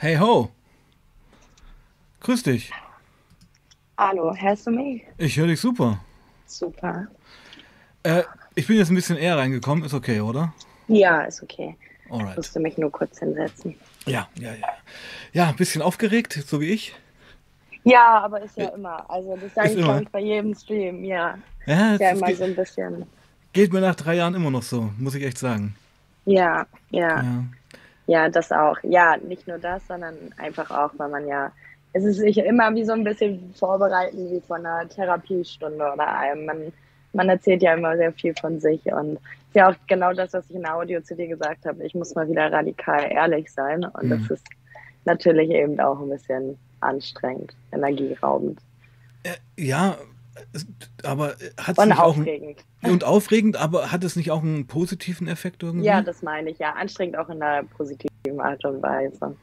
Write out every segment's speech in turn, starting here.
Hey ho! Grüß dich. Hallo, hörst du mich? Ich höre dich super. Super. Äh, ich bin jetzt ein bisschen eher reingekommen, ist okay, oder? Ja, ist okay. Alright. Ich musste mich nur kurz hinsetzen. Ja, ja, ja. Ja, ein bisschen aufgeregt, so wie ich. Ja, aber ist ja immer. Also das sage ich, immer. bei jedem Stream, ja. Ja, Ist ja immer geht, so ein bisschen. geht mir nach drei Jahren immer noch so, muss ich echt sagen. Ja, ja, Ja. Ja, das auch. Ja, nicht nur das, sondern einfach auch, weil man ja, es ist sich immer wie so ein bisschen vorbereiten wie von einer Therapiestunde oder einem. Man, man erzählt ja immer sehr viel von sich und ist ja auch genau das, was ich in der Audio zu dir gesagt habe. Ich muss mal wieder radikal ehrlich sein und Mhm. das ist natürlich eben auch ein bisschen anstrengend, energieraubend Äh, ja, aber hat es nicht auch einen, aufregend. und aufregend, aber hat es nicht auch einen positiven Effekt irgendwie? Ja, das meine ich, ja. Anstrengend auch in einer positiven Art und Weise.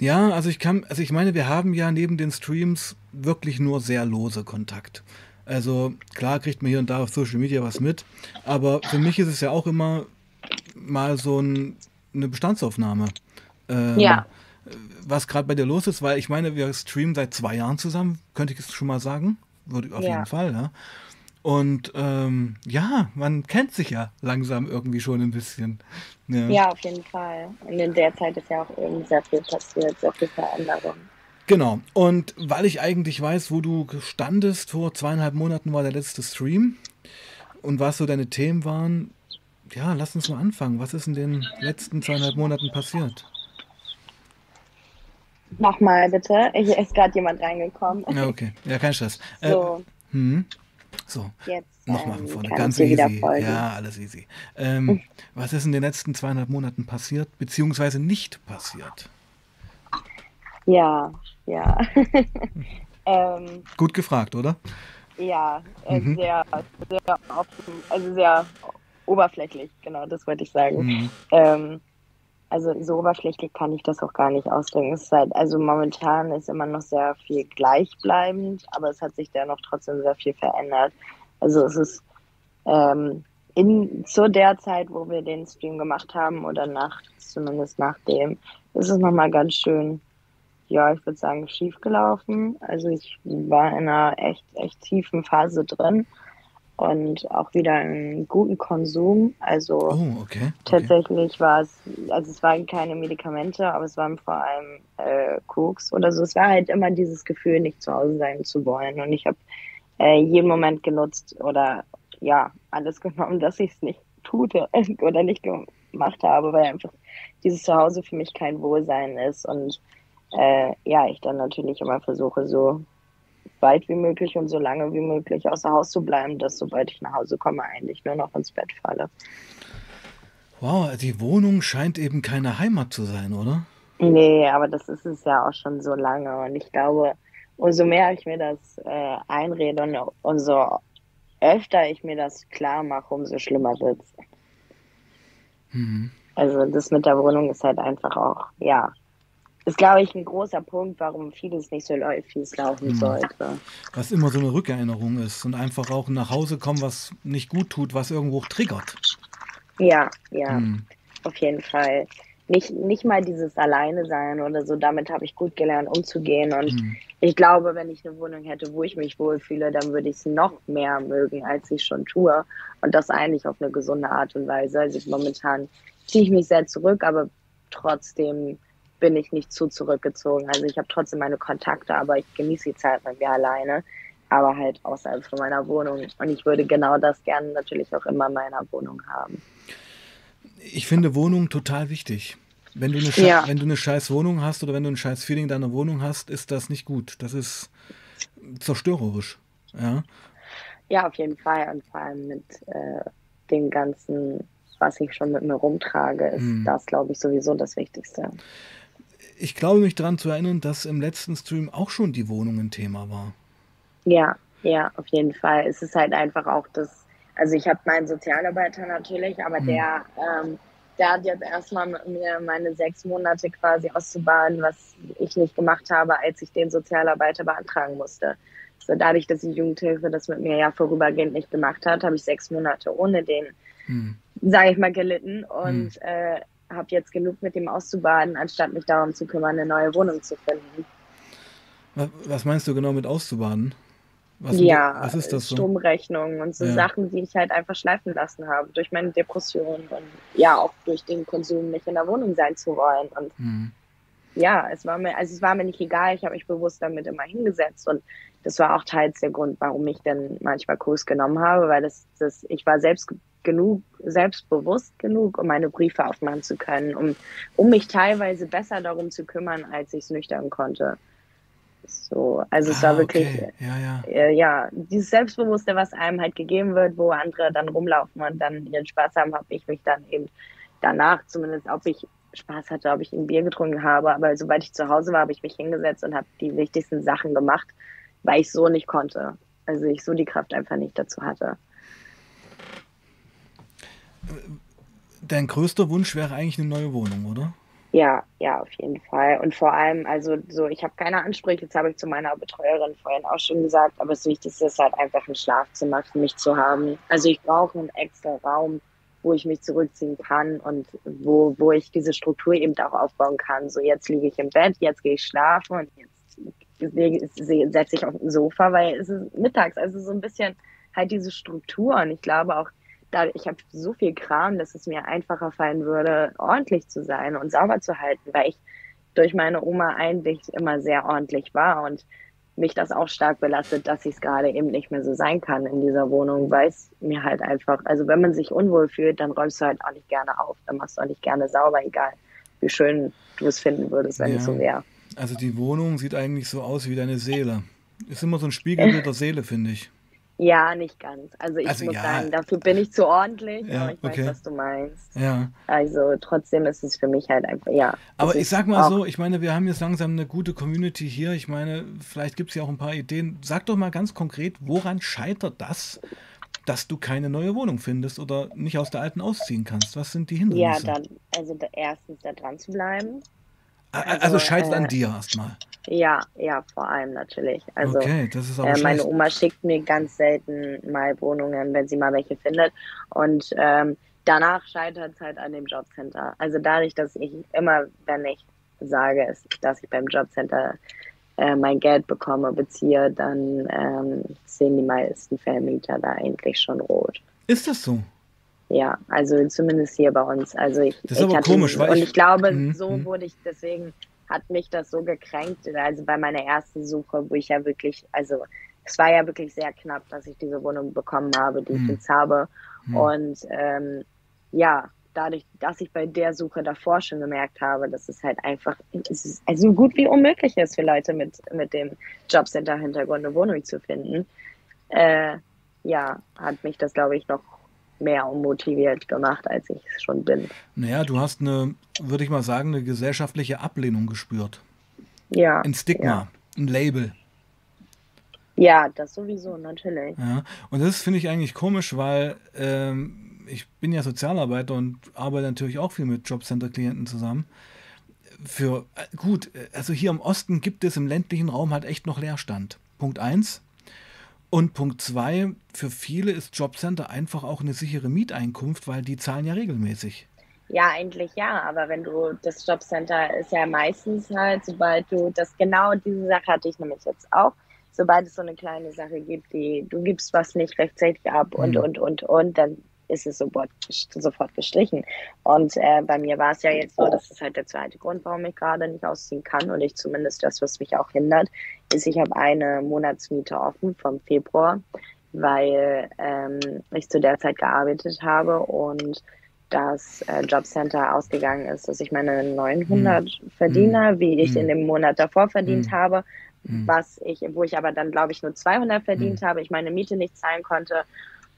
Ja, also ich kann, also ich meine, wir haben ja neben den Streams wirklich nur sehr lose Kontakt. Also klar kriegt man hier und da auf Social Media was mit, aber für mich ist es ja auch immer mal so ein, eine Bestandsaufnahme. Ähm, Ja. Was gerade bei dir los ist, weil ich meine, wir streamen seit zwei Jahren zusammen, könnte ich es schon mal sagen. Würde auf Ja. jeden Fall, ja. Und ähm, ja, man kennt sich ja langsam irgendwie schon ein bisschen. Ja. Ja, auf jeden Fall. Und in der Zeit ist ja auch eben sehr viel passiert, sehr viel Veränderung. Genau. Und weil ich eigentlich weiß, wo du standest, vor zweieinhalb Monaten war der letzte Stream und was so deine Themen waren, ja, lass uns mal anfangen. Was ist in den letzten zweieinhalb Monaten passiert? Nochmal bitte. Hier ist gerade jemand reingekommen. Ja, okay. Ja, kein Stress. Äh, So, hm. So, jetzt nochmal von ähm, vorne. kann Ganz easy. Ja, alles easy. Ähm, was ist in den letzten zweieinhalb Monaten passiert, beziehungsweise nicht passiert? Ja, ja. ähm, Gut gefragt, oder? ja, äh, Mhm. sehr, sehr offen, also sehr oberflächlich, genau, das wollte ich sagen. Mhm. Ähm, also so oberflächlich kann ich das auch gar nicht ausdrücken. Es ist halt, also momentan ist immer noch sehr viel gleichbleibend, aber es hat sich dennoch trotzdem sehr viel verändert. Also es ist ähm, in zu der Zeit, wo wir den Stream gemacht haben, oder nach, zumindest nachdem, ist es nochmal ganz schön, ja, ich würde sagen, schief gelaufen. Also ich war in einer echt, echt tiefen Phase drin und auch wieder in guten Konsum. Also Oh, okay. okay. Tatsächlich war es, also es waren keine Medikamente, aber es waren vor allem äh, Koks oder so. Es war halt immer dieses Gefühl, nicht zu Hause sein zu wollen. Und ich habe äh, jeden Moment genutzt oder ja, alles genommen, dass ich es nicht tute oder nicht gemacht habe, weil einfach dieses Zuhause für mich kein Wohlsein ist. Und äh, ja, ich dann natürlich immer versuche, so weit wie möglich und so lange wie möglich außer Haus zu bleiben, dass sobald ich nach Hause komme, eigentlich nur noch ins Bett falle. Wow, die Wohnung scheint eben keine Heimat zu sein, oder? Nee, aber das ist es ja auch schon so lange. Und ich glaube, umso mehr ich mir das äh, einrede und umso öfter ich mir das klar mache, umso schlimmer wird's. Mhm. Also das mit der Wohnung ist halt einfach auch, ja, ist glaube ich ein großer Punkt, warum vieles nicht so läuft, wie es laufen Mhm. sollte. Was immer so eine Rückerinnerung ist und einfach auch nach Hause kommen, was nicht gut tut, was irgendwo triggert. Ja, ja, Hm. auf jeden Fall. Nicht, nicht mal dieses Alleine sein oder so, damit habe ich gut gelernt umzugehen. Und Hm. ich glaube, wenn ich eine Wohnung hätte, wo ich mich wohlfühle, dann würde ich es noch mehr mögen, als ich schon tue. Und das eigentlich auf eine gesunde Art und Weise. Also momentan ziehe ich mich sehr zurück, aber trotzdem bin ich nicht zu zurückgezogen. Also ich habe trotzdem meine Kontakte, aber ich genieße die Zeit mit mir alleine, aber halt außerhalb von meiner Wohnung. Und ich würde genau das gerne natürlich auch immer in meiner Wohnung haben. Ich finde Wohnung total wichtig. Wenn du, eine Sche Ja. wenn du eine scheiß Wohnung hast oder wenn du ein scheiß Feeling in deiner Wohnung hast, ist das nicht gut. Das ist zerstörerisch. Ja. Ja, auf jeden Fall. Und vor allem mit äh, dem Ganzen, was ich schon mit mir rumtrage, ist Hm. das, glaube ich, sowieso das Wichtigste. Ich glaube mich daran zu erinnern, dass im letzten Stream auch schon die Wohnung ein Thema war. Ja, ja, auf jeden Fall. Es ist halt einfach auch das, also ich habe meinen Sozialarbeiter natürlich, aber Hm. der, ähm, der hat jetzt erstmal mit mir meine sechs Monate quasi auszubaden, was ich nicht gemacht habe, als ich den Sozialarbeiter beantragen musste. So dadurch, dass die Jugendhilfe das mit mir ja vorübergehend nicht gemacht hat, habe ich sechs Monate ohne den Hm. sage ich mal, gelitten und äh, habe jetzt genug mit dem auszubaden, anstatt mich darum zu kümmern, eine neue Wohnung zu finden. Was meinst du genau mit auszubaden? Was, ja, was ist das so? Stromrechnungen und so ja. Sachen, die ich halt einfach schleifen lassen habe durch meine Depression und ja auch durch den Konsum nicht in der Wohnung sein zu wollen. Und mhm. ja, es war mir, also es war mir nicht egal, ich habe mich bewusst damit immer hingesetzt und das war auch teils der Grund, warum ich dann manchmal Kurs genommen habe, weil das, das, ich war selbst genug, selbstbewusst genug, um meine Briefe aufmachen zu können, um, um mich teilweise besser darum zu kümmern, als ich es nüchtern konnte. So, also es ah, war wirklich, okay. ja, ja. Äh, ja, dieses Selbstbewusste, was einem halt gegeben wird, wo andere dann rumlaufen und dann ihren Spaß haben, habe ich mich dann eben danach, zumindest ob ich Spaß hatte, ob ich ein Bier getrunken habe, aber sobald ich zu Hause war, habe ich mich hingesetzt und habe die wichtigsten Sachen gemacht, weil ich so nicht konnte. Also ich so die Kraft einfach nicht dazu hatte. Dein größter Wunsch wäre eigentlich eine neue Wohnung, oder? Ja, ja, auf jeden Fall. Und vor allem, also so, ich habe keine Ansprüche, jetzt habe ich zu meiner Betreuerin vorhin auch schon gesagt, aber das Wichtigste ist halt einfach ein Schlafzimmer für mich zu haben. Also ich brauche einen extra Raum, wo ich mich zurückziehen kann und wo, wo ich diese Struktur eben auch aufbauen kann. So, jetzt liege ich im Bett, jetzt gehe ich schlafen und jetzt setze ich auf dem Sofa, weil es ist mittags, also so ein bisschen halt diese Struktur. Und ich glaube auch, ich habe so viel Kram, dass es mir einfacher fallen würde, ordentlich zu sein und sauber zu halten, weil ich durch meine Oma eigentlich immer sehr ordentlich war und mich das auch stark belastet, dass ich es gerade eben nicht mehr so sein kann in dieser Wohnung, weil es mir halt einfach, also wenn man sich unwohl fühlt, dann räumst du halt auch nicht gerne auf, dann machst du auch nicht gerne sauber, egal wie schön du es finden würdest, wenn ja. es so wäre. Also die Wohnung sieht eigentlich so aus wie deine Seele. Ist immer so ein Spiegelbild der Seele, finde ich. Ja, nicht ganz. Also ich also, muss ja. sagen, dafür bin ich zu ordentlich, ja, aber ich okay. weiß, was du meinst. Ja. Also trotzdem ist es für mich halt einfach, ja. Aber ich sag mal so, ich meine, wir haben jetzt langsam eine gute Community hier. Ich meine, vielleicht gibt es ja auch ein paar Ideen. Sag doch mal ganz konkret, woran scheitert das, dass du keine neue Wohnung findest oder nicht aus der alten ausziehen kannst? Was sind die Hindernisse? Ja, dann, also da, erstens da dran zu bleiben. Also, also scheitert äh, an dir erstmal. Ja, ja, vor allem natürlich. Also okay, das ist aber äh, meine Oma schickt mir ganz selten mal Wohnungen, wenn sie mal welche findet. Und ähm, danach scheitert es halt an dem Jobcenter. Also dadurch, dass ich immer, wenn ich sage, dass ich beim Jobcenter äh, mein Geld bekomme, beziehe, dann ähm, sehen die meisten Vermieter da eigentlich schon rot. Ist das so? Ja, also zumindest hier bei uns. Also ich, das ist aber hatte, komisch, weil und ich, ich glaube, mh, so mh. wurde ich deswegen hat mich das so gekränkt, also bei meiner ersten Suche, wo ich ja wirklich, also es war ja wirklich sehr knapp, dass ich diese Wohnung bekommen habe, die ich jetzt habe. Hm. Und ähm, ja, dadurch, dass ich bei der Suche davor schon gemerkt habe, dass es halt einfach, es ist also gut wie unmöglich ist für Leute mit, mit dem Jobcenter-Hintergrund eine Wohnung zu finden, äh, ja, hat mich das, glaube ich, noch mehr unmotiviert gemacht, als ich es schon bin. Naja, du hast eine, würde ich mal sagen, eine gesellschaftliche Ablehnung gespürt. Ja. Ein Stigma, ja. ein Label. Ja, das sowieso, natürlich. Ja, und das finde ich eigentlich komisch, weil ähm, ich bin ja Sozialarbeiter und arbeite natürlich auch viel mit Jobcenter-Klienten zusammen. Für, äh, gut, also hier im Osten gibt es im ländlichen Raum halt echt noch Leerstand. Punkt eins. Und Punkt zwei, für viele ist Jobcenter einfach auch eine sichere Mieteinkunft, weil die zahlen ja regelmäßig. Ja, eigentlich ja, aber wenn du das Jobcenter ist ja meistens halt, sobald du das genau diese Sache hatte ich nämlich jetzt auch, sobald es so eine kleine Sache gibt, die du gibst was nicht rechtzeitig ab und mhm. und und und, dann ist es sofort, sofort gestrichen. Und äh, bei mir war es ja jetzt so, das ist halt der zweite Grund, warum ich gerade nicht ausziehen kann und ich zumindest das, was mich auch hindert, ist, ich habe eine Monatsmiete offen vom Februar, weil ähm, ich zu der Zeit gearbeitet habe und das äh, Jobcenter ausgegangen ist, dass ich meine 900 hm. verdiene, hm. wie ich hm. in dem Monat davor verdient hm. habe, hm. was ich, wo ich aber dann glaube ich nur 200 verdient hm. habe, ich meine Miete nicht zahlen konnte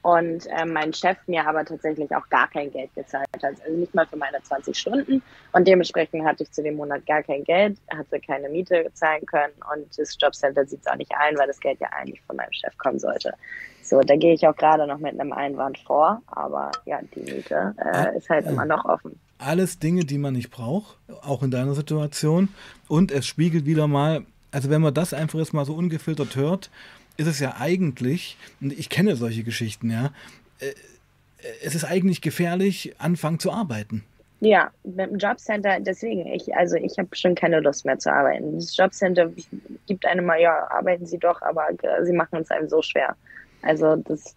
und äh, mein Chef mir aber tatsächlich auch gar kein Geld gezahlt hat, also nicht mal für meine 20 Stunden. Und dementsprechend hatte ich zu dem Monat gar kein Geld, hatte keine Miete zahlen können und das Jobcenter sieht es auch nicht ein, weil das Geld ja eigentlich von meinem Chef kommen sollte. So, da gehe ich auch gerade noch mit einem Einwand vor, aber ja, die Miete äh, ist halt immer noch offen. Alles Dinge, die man nicht braucht, auch in deiner Situation. Und es spiegelt wieder mal, also wenn man das einfach jetzt mal so ungefiltert hört, ist es ja eigentlich, und ich kenne solche Geschichten, ja, äh, es ist eigentlich gefährlich, anfangen zu arbeiten. Ja, mit dem Jobcenter, deswegen, ich, also ich habe schon keine Lust mehr zu arbeiten. Das Jobcenter gibt einem mal, ja, arbeiten Sie doch, aber sie machen es einem so schwer. Also das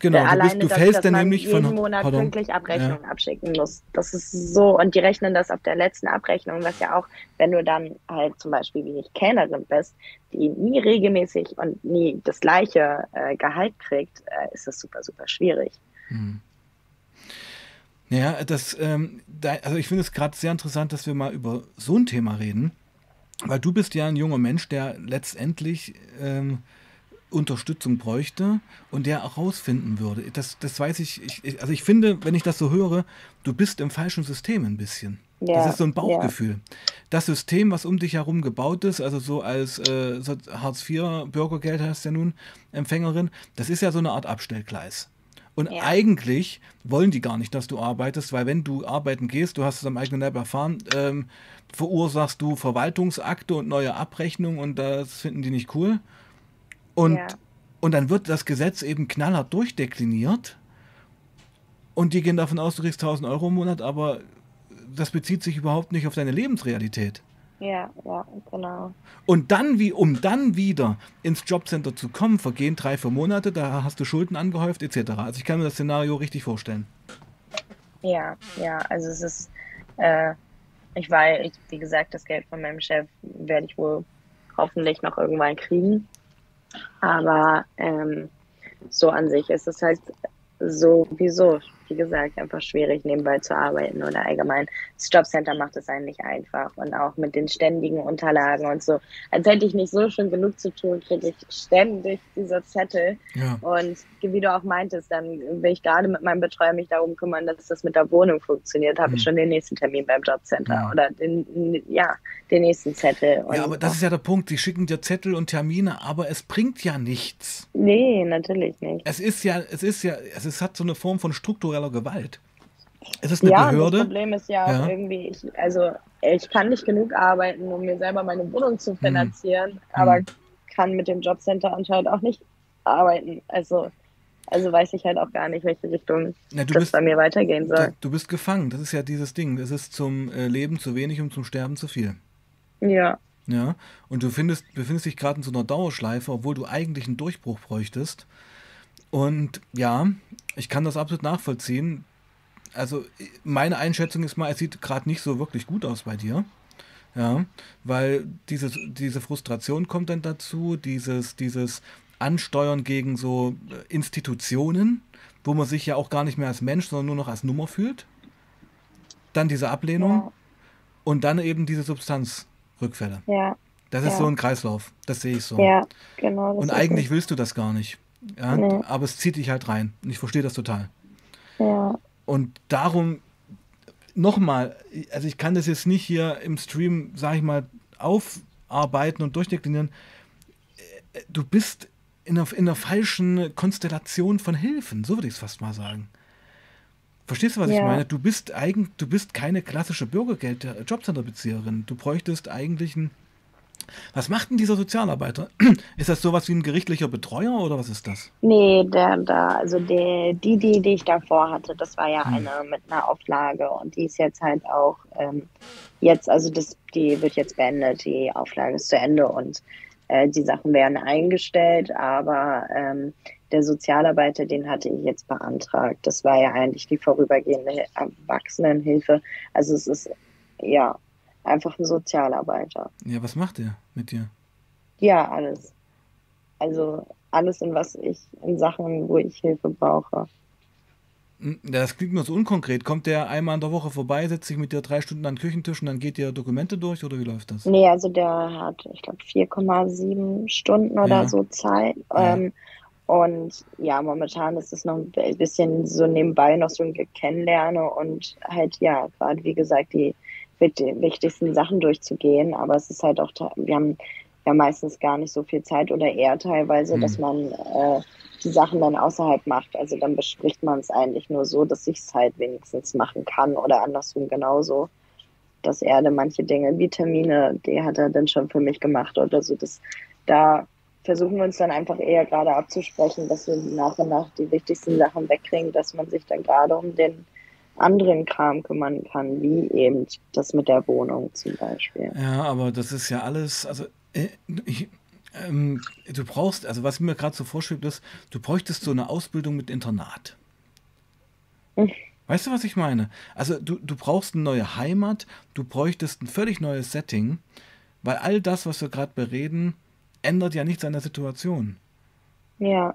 Genau, du, bist, du fällst dann nämlich jeden von Monat pardon, pünktlich Abrechnungen ja. abschicken muss. Das ist so und die rechnen das auf der letzten Abrechnung, was ja auch, wenn du dann halt zum Beispiel wie ich Kellnerin bist, die nie regelmäßig und nie das gleiche äh, Gehalt kriegt, äh, ist das super super schwierig. Hm. Ja, das, ähm, da, also ich finde es gerade sehr interessant, dass wir mal über so ein Thema reden, weil du bist ja ein junger Mensch, der letztendlich ähm, Unterstützung bräuchte und der auch rausfinden würde. Das, das weiß ich, ich, also ich finde, wenn ich das so höre, du bist im falschen System ein bisschen. Ja, das ist so ein Bauchgefühl. Ja. Das System, was um dich herum gebaut ist, also so als äh, so Hartz IV, Bürgergeld heißt ja nun, Empfängerin, das ist ja so eine Art Abstellgleis. Und ja. eigentlich wollen die gar nicht, dass du arbeitest, weil wenn du arbeiten gehst, du hast es am eigenen Leib erfahren, ähm, verursachst du Verwaltungsakte und neue Abrechnungen und das finden die nicht cool. Und, ja. und dann wird das Gesetz eben knallhart durchdekliniert. Und die gehen davon aus, du kriegst 1000 Euro im Monat, aber das bezieht sich überhaupt nicht auf deine Lebensrealität. Ja, ja, genau. Und dann, wie, um dann wieder ins Jobcenter zu kommen, vergehen drei, vier Monate, da hast du Schulden angehäuft, etc. Also ich kann mir das Szenario richtig vorstellen. Ja, ja, also es ist, äh, ich weiß, wie gesagt, das Geld von meinem Chef werde ich wohl hoffentlich noch irgendwann kriegen. Aber ähm, so an sich ist es halt sowieso wie gesagt, einfach schwierig nebenbei zu arbeiten oder allgemein. Das Jobcenter macht es eigentlich einfach und auch mit den ständigen Unterlagen und so. Als hätte ich nicht so schon genug zu tun, kriege ich ständig diese Zettel. Ja. Und wie du auch meintest, dann will ich gerade mit meinem Betreuer mich darum kümmern, dass das mit der Wohnung funktioniert, habe mhm. ich schon den nächsten Termin beim Jobcenter ja. oder den, ja, den nächsten Zettel. Und ja, aber das ist ja der Punkt. Die schicken dir Zettel und Termine, aber es bringt ja nichts. Nee, natürlich nicht. Es ist ja, es ist ja, es ist, hat so eine Form von struktureller Gewalt. Es ist eine ja, Behörde. Das Problem ist ja, ja. irgendwie, ich, also ich kann nicht genug arbeiten, um mir selber meine Wohnung zu hm. finanzieren, hm. aber hm. kann mit dem Jobcenter anscheinend auch nicht arbeiten. Also, also weiß ich halt auch gar nicht, welche Richtung ja, das bist, bei mir weitergehen soll. Du bist gefangen, das ist ja dieses Ding. Das ist zum äh, Leben zu wenig und zum Sterben zu viel. Ja. Ja, und du findest, befindest dich gerade in so einer Dauerschleife, obwohl du eigentlich einen Durchbruch bräuchtest. Und ja, ich kann das absolut nachvollziehen. Also meine Einschätzung ist mal, es sieht gerade nicht so wirklich gut aus bei dir. Ja, weil diese, diese Frustration kommt dann dazu, dieses, dieses Ansteuern gegen so äh, Institutionen, wo man sich ja auch gar nicht mehr als Mensch, sondern nur noch als Nummer fühlt. Dann diese Ablehnung ja. und dann eben diese Substanzrückfälle. Ja. Das ist ja. so ein Kreislauf, das sehe ich so. Ja, genau. Und eigentlich willst du das gar nicht. Ja, nee. Aber es zieht dich halt rein. Und ich verstehe das total. Ja. Und darum nochmal, also ich kann das jetzt nicht hier im Stream, sag ich mal, aufarbeiten und durchdeklinieren. Du bist in einer, in einer falschen Konstellation von Hilfen, so würde ich es fast mal sagen. Verstehst du, was ja. ich meine? Du bist eigentlich, du bist keine klassische Bürgergeld-Jobcenter-Bezieherin. Du bräuchtest eigentlich einen was macht denn dieser Sozialarbeiter? Ist das sowas wie ein gerichtlicher Betreuer oder was ist das? Nee, der da, also der, die, die, die ich davor hatte, das war ja hm. eine mit einer Auflage und die ist jetzt halt auch ähm, jetzt, also das, die wird jetzt beendet, die Auflage ist zu Ende und äh, die Sachen werden eingestellt, aber ähm, der Sozialarbeiter, den hatte ich jetzt beantragt. Das war ja eigentlich die vorübergehende Erwachsenenhilfe. Also es ist ja einfach ein Sozialarbeiter. Ja, was macht er mit dir? Ja, alles. Also alles, in was ich, in Sachen, wo ich Hilfe brauche. Hm, das klingt nur so unkonkret. Kommt der einmal in der Woche vorbei, setzt sich mit dir drei Stunden an den Küchentisch und dann geht ihr Dokumente durch oder wie läuft das? Nee, also der hat, ich glaube, 4,7 Stunden oder ja. so Zeit. Ja. Ähm, und ja, momentan ist es noch ein bisschen so nebenbei noch so ein Kennenlernen und halt, ja, gerade wie gesagt, die mit den wichtigsten Sachen durchzugehen. Aber es ist halt auch, wir haben ja meistens gar nicht so viel Zeit oder eher teilweise, mhm. dass man äh, die Sachen dann außerhalb macht. Also dann bespricht man es eigentlich nur so, dass ich es halt wenigstens machen kann oder andersrum genauso. Dass er dann manche Dinge wie Termine, die hat er dann schon für mich gemacht oder so. Das, da versuchen wir uns dann einfach eher gerade abzusprechen, dass wir nach und nach die wichtigsten Sachen wegkriegen, dass man sich dann gerade um den anderen Kram kümmern kann, wie eben das mit der Wohnung zum Beispiel. Ja, aber das ist ja alles, also äh, ich, ähm, du brauchst, also was mir gerade so vorschwebt ist, du bräuchtest so eine Ausbildung mit Internat. Hm. Weißt du, was ich meine? Also du, du brauchst eine neue Heimat, du bräuchtest ein völlig neues Setting, weil all das, was wir gerade bereden, ändert ja nichts an der Situation. Ja.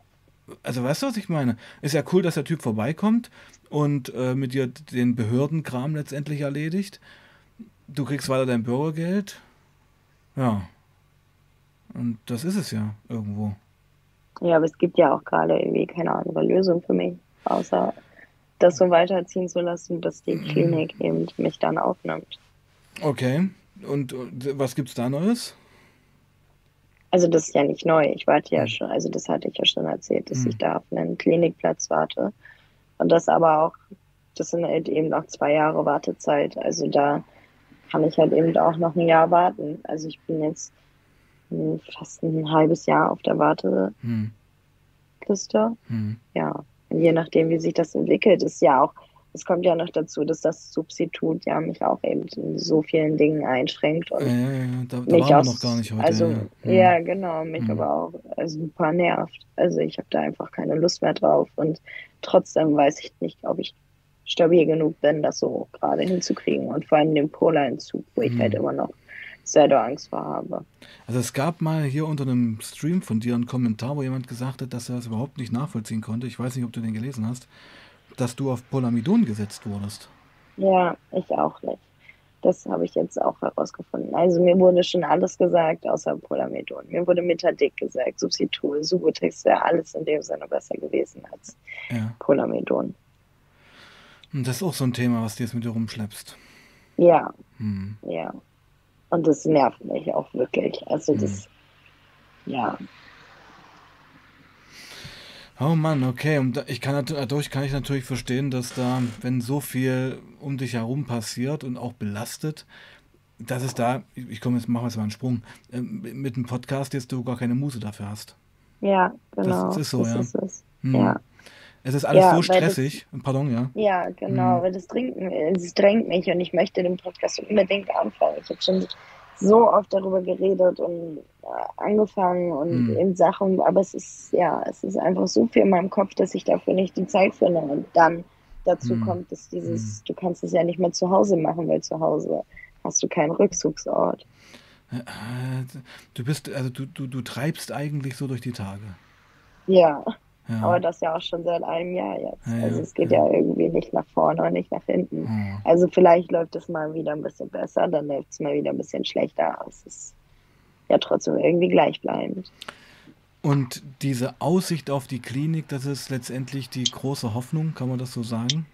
Also weißt du, was ich meine? Ist ja cool, dass der Typ vorbeikommt und äh, mit dir den Behördenkram letztendlich erledigt. Du kriegst weiter dein Bürgergeld. Ja. Und das ist es ja irgendwo. Ja, aber es gibt ja auch gerade irgendwie keine andere Lösung für mich, außer das so weiterziehen zu lassen, dass die Klinik eben mich dann aufnimmt. Okay. Und was gibt's da Neues? Also das ist ja nicht neu. Ich warte ja hm. schon, also das hatte ich ja schon erzählt, dass mhm. ich da auf einen Klinikplatz warte. Und das aber auch, das sind halt eben noch zwei Jahre Wartezeit. Also da kann ich halt eben auch noch ein Jahr warten. Also ich bin jetzt fast ein halbes Jahr auf der Warteliste. Hm. Hm. Ja, und je nachdem, wie sich das entwickelt, ist ja auch, es kommt ja noch dazu, dass das Substitut ja mich auch eben in so vielen Dingen einschränkt und ja, ja, ja. Da, da mich auch, noch gar nicht heute. Also, ja, genau, mich hm. aber auch super nervt. Also ich habe da einfach keine Lust mehr drauf und trotzdem weiß ich nicht, ob ich stabil genug bin, das so gerade hinzukriegen und vor allem den Polar-Entzug, wo ich halt hm. immer noch sehr da Angst vor habe. Also es gab mal hier unter einem Stream von dir einen Kommentar, wo jemand gesagt hat, dass er das überhaupt nicht nachvollziehen konnte. Ich weiß nicht, ob du den gelesen hast, dass du auf Polamidon gesetzt wurdest. Ja, ich auch nicht. Das habe ich jetzt auch herausgefunden. Also mir wurde schon alles gesagt, außer Polamidon. Mir wurde Metadik gesagt, Substitut, Subutex wäre alles in dem Sinne besser gewesen als ja. Polamidon. Und das ist auch so ein Thema, was du jetzt mit dir rumschleppst. Ja. Hm. Ja. Und das nervt mich auch wirklich. Also das, mhm. ja. Oh Mann, okay. Und ich kann dadurch kann ich natürlich verstehen, dass da, wenn so viel um dich herum passiert und auch belastet, dass es da, ich komme jetzt, machen wir jetzt mal einen Sprung, ähm, mit dem Podcast jetzt du gar keine Muse dafür hast. Ja, genau. Das ist so, das ja. Ist es. Hm. ja. Es ist alles ja, so stressig. Das, Pardon, ja. Ja, genau, mhm. weil das drängt, das drängt mich und ich möchte den Podcast unbedingt anfangen. Ich habe schon so oft darüber geredet und äh, angefangen und mhm. in Sachen, aber es ist, ja, es ist einfach so viel in meinem Kopf, dass ich dafür nicht die Zeit finde. Und dann dazu mhm. kommt, dass dieses, mhm. du kannst es ja nicht mehr zu Hause machen, weil zu Hause hast du keinen Rückzugsort. Äh, du bist, also du, du, du treibst eigentlich so durch die Tage. Ja. Ja. Aber das ja auch schon seit einem Jahr jetzt. Ja, also es geht ja. ja. irgendwie nicht nach vorne und nicht nach hinten. Also vielleicht läuft es mal wieder ein bisschen besser, dann läuft es mal wieder ein bisschen schlechter. Aber es ist ja trotzdem irgendwie gleichbleibend. Und diese Aussicht auf die Klinik, das ist letztendlich die große Hoffnung, kann man das so sagen?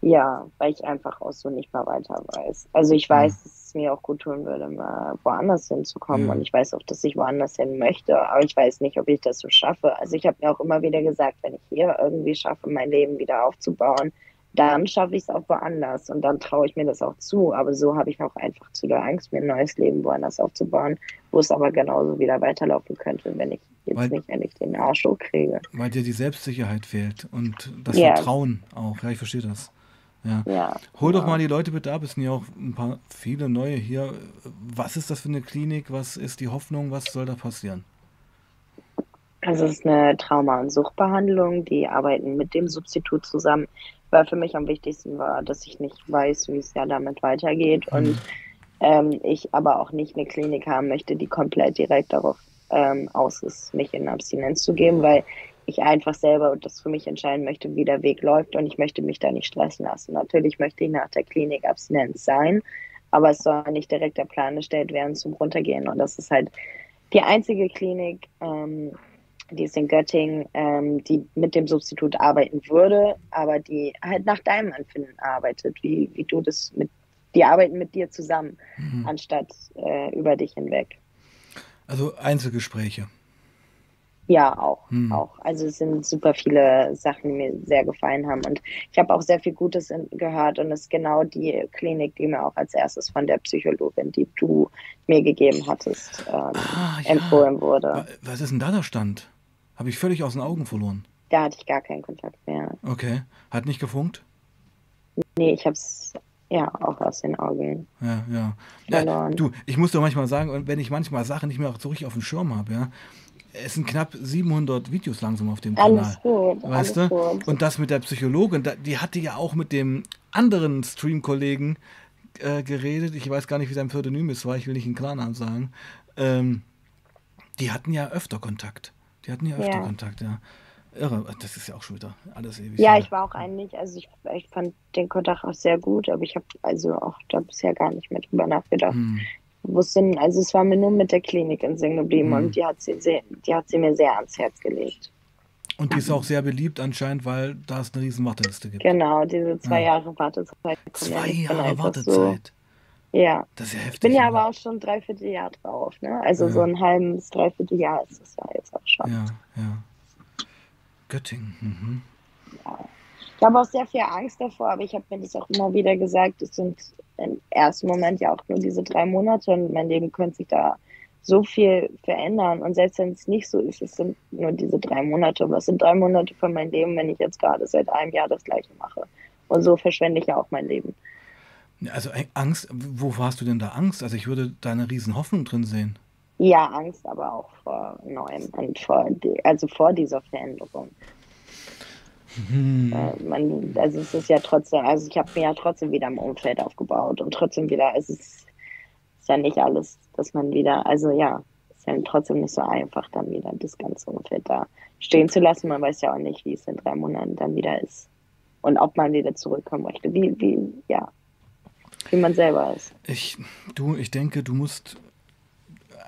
Ja, weil ich einfach auch so nicht mehr weiter weiß. Also ich weiß, es mir auch gut tun würde, mal woanders hinzukommen. Ja. Und ich weiß auch, dass ich woanders hin möchte. Aber ich weiß nicht, ob ich das so schaffe. Also ich habe mir auch immer wieder gesagt, wenn ich hier irgendwie schaffe, mein Leben wieder aufzubauen, dann schaffe ich es auch woanders. Und dann traue ich mir das auch zu. Aber so habe ich auch einfach zu der Angst, mir ein neues Leben woanders aufzubauen, wo es aber genauso wieder weiterlaufen könnte, wenn ich jetzt weil, nicht endlich den Arsch hochkriege. Weil dir die Selbstsicherheit fehlt und das ja. Vertrauen auch. Ja, ich verstehe das. Ja. ja Hol doch mal die Leute bitte ab. Es sind ja auch ein paar viele neue hier. Was ist das für eine Klinik? Was ist die Hoffnung? Was soll da passieren? Also es ist eine Trauma- und Suchtbehandlung. Die arbeiten mit dem Substitut zusammen. Weil für mich am wichtigsten war, dass ich nicht weiß, wie es ja damit weitergeht. Mhm. Und ähm, ich aber auch nicht eine Klinik haben möchte, die komplett direkt darauf ähm, aus ist, mich in Abstinenz zu geben, weil ich einfach selber das für mich entscheiden möchte, wie der Weg läuft und ich möchte mich da nicht stressen lassen. Natürlich möchte ich nach der Klinik abstinent sein, aber es soll nicht direkt der Plan gestellt werden zum Runtergehen und das ist halt die einzige Klinik, ähm, die ist in Göttingen, ähm, die mit dem Substitut arbeiten würde, aber die halt nach deinem Anfinden arbeitet, wie, wie du das mit, die arbeiten mit dir zusammen, mhm. anstatt äh, über dich hinweg. Also Einzelgespräche. Ja, auch, hm. auch. Also es sind super viele Sachen, die mir sehr gefallen haben. Und ich habe auch sehr viel Gutes in, gehört und es ist genau die Klinik, die mir auch als erstes von der Psychologin, die du mir gegeben hattest, ähm, ah, ja. empfohlen wurde. Was ist denn da der Stand? Habe ich völlig aus den Augen verloren. Da hatte ich gar keinen Kontakt mehr. Okay. Hat nicht gefunkt? Nee, ich hab's ja auch aus den Augen. Ja, ja. ja du, ich muss doch manchmal sagen, wenn ich manchmal Sachen nicht mehr auch so richtig auf dem Schirm habe, ja, es sind knapp 700 Videos langsam auf dem Kanal. Alles gut, weißt du? Gut. Und das mit der Psychologin, die hatte ja auch mit dem anderen Stream-Kollegen äh, geredet. Ich weiß gar nicht, wie sein Pseudonym ist, weil ich will nicht einen Klarnamen sagen. Ähm, die hatten ja öfter Kontakt. Die hatten ja öfter ja. Kontakt, ja. Irre, das ist ja auch schon wieder alles ewig. Ja, ich war auch eigentlich, also ich, ich fand den Kontakt auch sehr gut, aber ich habe also auch da bisher gar nicht mehr drüber nachgedacht. Hm wusste, also es war mir nur mit der Klinik in Sinn geblieben mhm. und die hat, sie sehr, die hat sie mir sehr ans Herz gelegt. Und die ist auch sehr beliebt anscheinend, weil da es eine riesen Warteliste gibt. Genau, diese zwei ja. Jahre Wartezeit. Zwei Jahre Wartezeit? So, ja. Das ist ja heftig. Ich bin ja aber auch schon dreiviertel Jahr drauf, ne? Also ja. so ein halbes, dreiviertel Jahr ist das ja jetzt auch schon. Ja, ja. Göttingen. Mhm. Ja. Ich habe auch sehr viel Angst davor, aber ich habe mir das auch immer wieder gesagt, es sind im ersten Moment ja auch nur diese drei Monate und mein Leben könnte sich da so viel verändern. Und selbst wenn es nicht so ist, es sind nur diese drei Monate. Was sind drei Monate von meinem Leben, wenn ich jetzt gerade seit einem Jahr das Gleiche mache? Und so verschwende ich ja auch mein Leben. Also äh, Angst, wo hast du denn da Angst? Also ich würde da eine riesen Hoffnung drin sehen. Ja, Angst, aber auch vor Neuem und vor, die, also vor dieser Veränderung. Hm. Äh, man, also es ist ja trotzdem, also ich habe mir ja trotzdem wieder ein Umfeld aufgebaut und trotzdem wieder, es ist, ist ja nicht alles, dass man wieder, also ja, ist ja trotzdem nicht so einfach, dann wieder das ganze Umfeld da stehen zu lassen. Man weiß ja auch nicht, wie es in drei Monaten dann wieder ist und ob man wieder zurückkommen möchte, wie, wie, ja, wie man selber ist. Ich, du, ich denke, du musst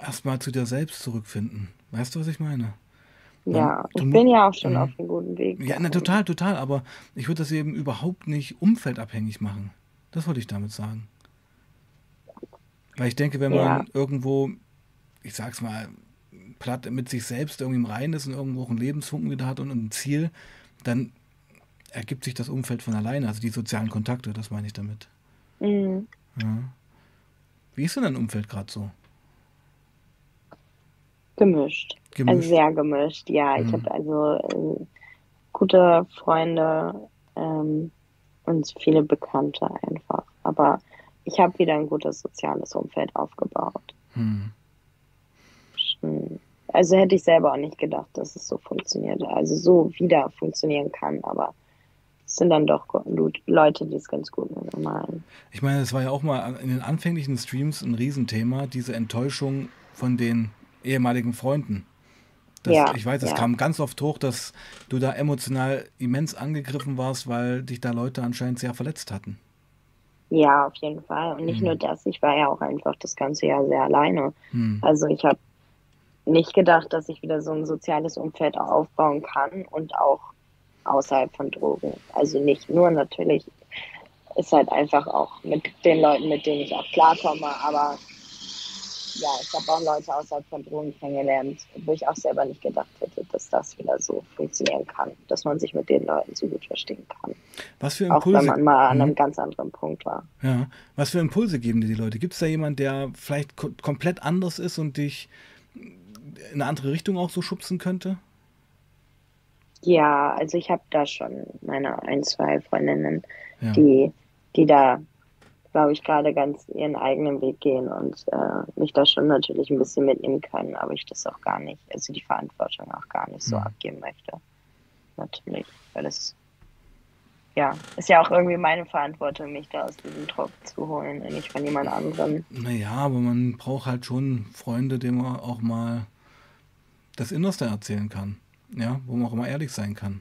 erstmal zu dir selbst zurückfinden. Weißt du, was ich meine? Ja, ich bin ja auch schon mhm. auf einem guten Weg. Ja, na, total, total. Aber ich würde das eben überhaupt nicht umfeldabhängig machen. Das wollte ich damit sagen. Weil ich denke, wenn man ja. irgendwo, ich sag's mal, platt mit sich selbst irgendwie im Reinen ist und irgendwo einen Lebensfunken wieder hat und ein Ziel, dann ergibt sich das Umfeld von alleine, also die sozialen Kontakte, das meine ich damit. Mhm. Ja. Wie ist denn dein Umfeld gerade so? Gemischt. gemischt. Also sehr gemischt, ja. Mhm. Ich habe also äh, gute Freunde ähm, und viele Bekannte einfach. Aber ich habe wieder ein gutes soziales Umfeld aufgebaut. Mhm. Also hätte ich selber auch nicht gedacht, dass es so funktioniert. Also so wieder funktionieren kann, aber es sind dann doch Leute, die es ganz gut meinen. Ich meine, es war ja auch mal in den anfänglichen Streams ein Riesenthema, diese Enttäuschung von den ehemaligen Freunden. Das, ja, ich weiß, es ja. kam ganz oft hoch, dass du da emotional immens angegriffen warst, weil dich da Leute anscheinend sehr verletzt hatten. Ja, auf jeden Fall. Und nicht mhm. nur das, ich war ja auch einfach das ganze Jahr sehr alleine. Mhm. Also ich habe nicht gedacht, dass ich wieder so ein soziales Umfeld aufbauen kann und auch außerhalb von Drogen. Also nicht nur natürlich, ist halt einfach auch mit den Leuten, mit denen ich auch klarkomme, aber ja, ich habe auch Leute außerhalb von Drogen kennengelernt, wo ich auch selber nicht gedacht hätte, dass das wieder so funktionieren kann, dass man sich mit den Leuten so gut verstehen kann. Was für Impulse? Auch wenn man mal an einem hm. ganz anderen Punkt war. Ja, was für Impulse geben dir die Leute? Gibt es da jemanden, der vielleicht ko komplett anders ist und dich in eine andere Richtung auch so schubsen könnte? Ja, also ich habe da schon meine ein, zwei Freundinnen, ja. die, die da glaube ich, gerade ganz ihren eigenen Weg gehen und äh, mich da schon natürlich ein bisschen mitnehmen können, aber ich das auch gar nicht, also die Verantwortung auch gar nicht so mhm. abgeben möchte. Natürlich, weil es ja, ist ja auch irgendwie meine Verantwortung, mich da aus diesem Druck zu holen und nicht von jemand anderem. Naja, aber man braucht halt schon Freunde, denen man auch mal das Innerste erzählen kann. Ja, wo man auch mal ehrlich sein kann,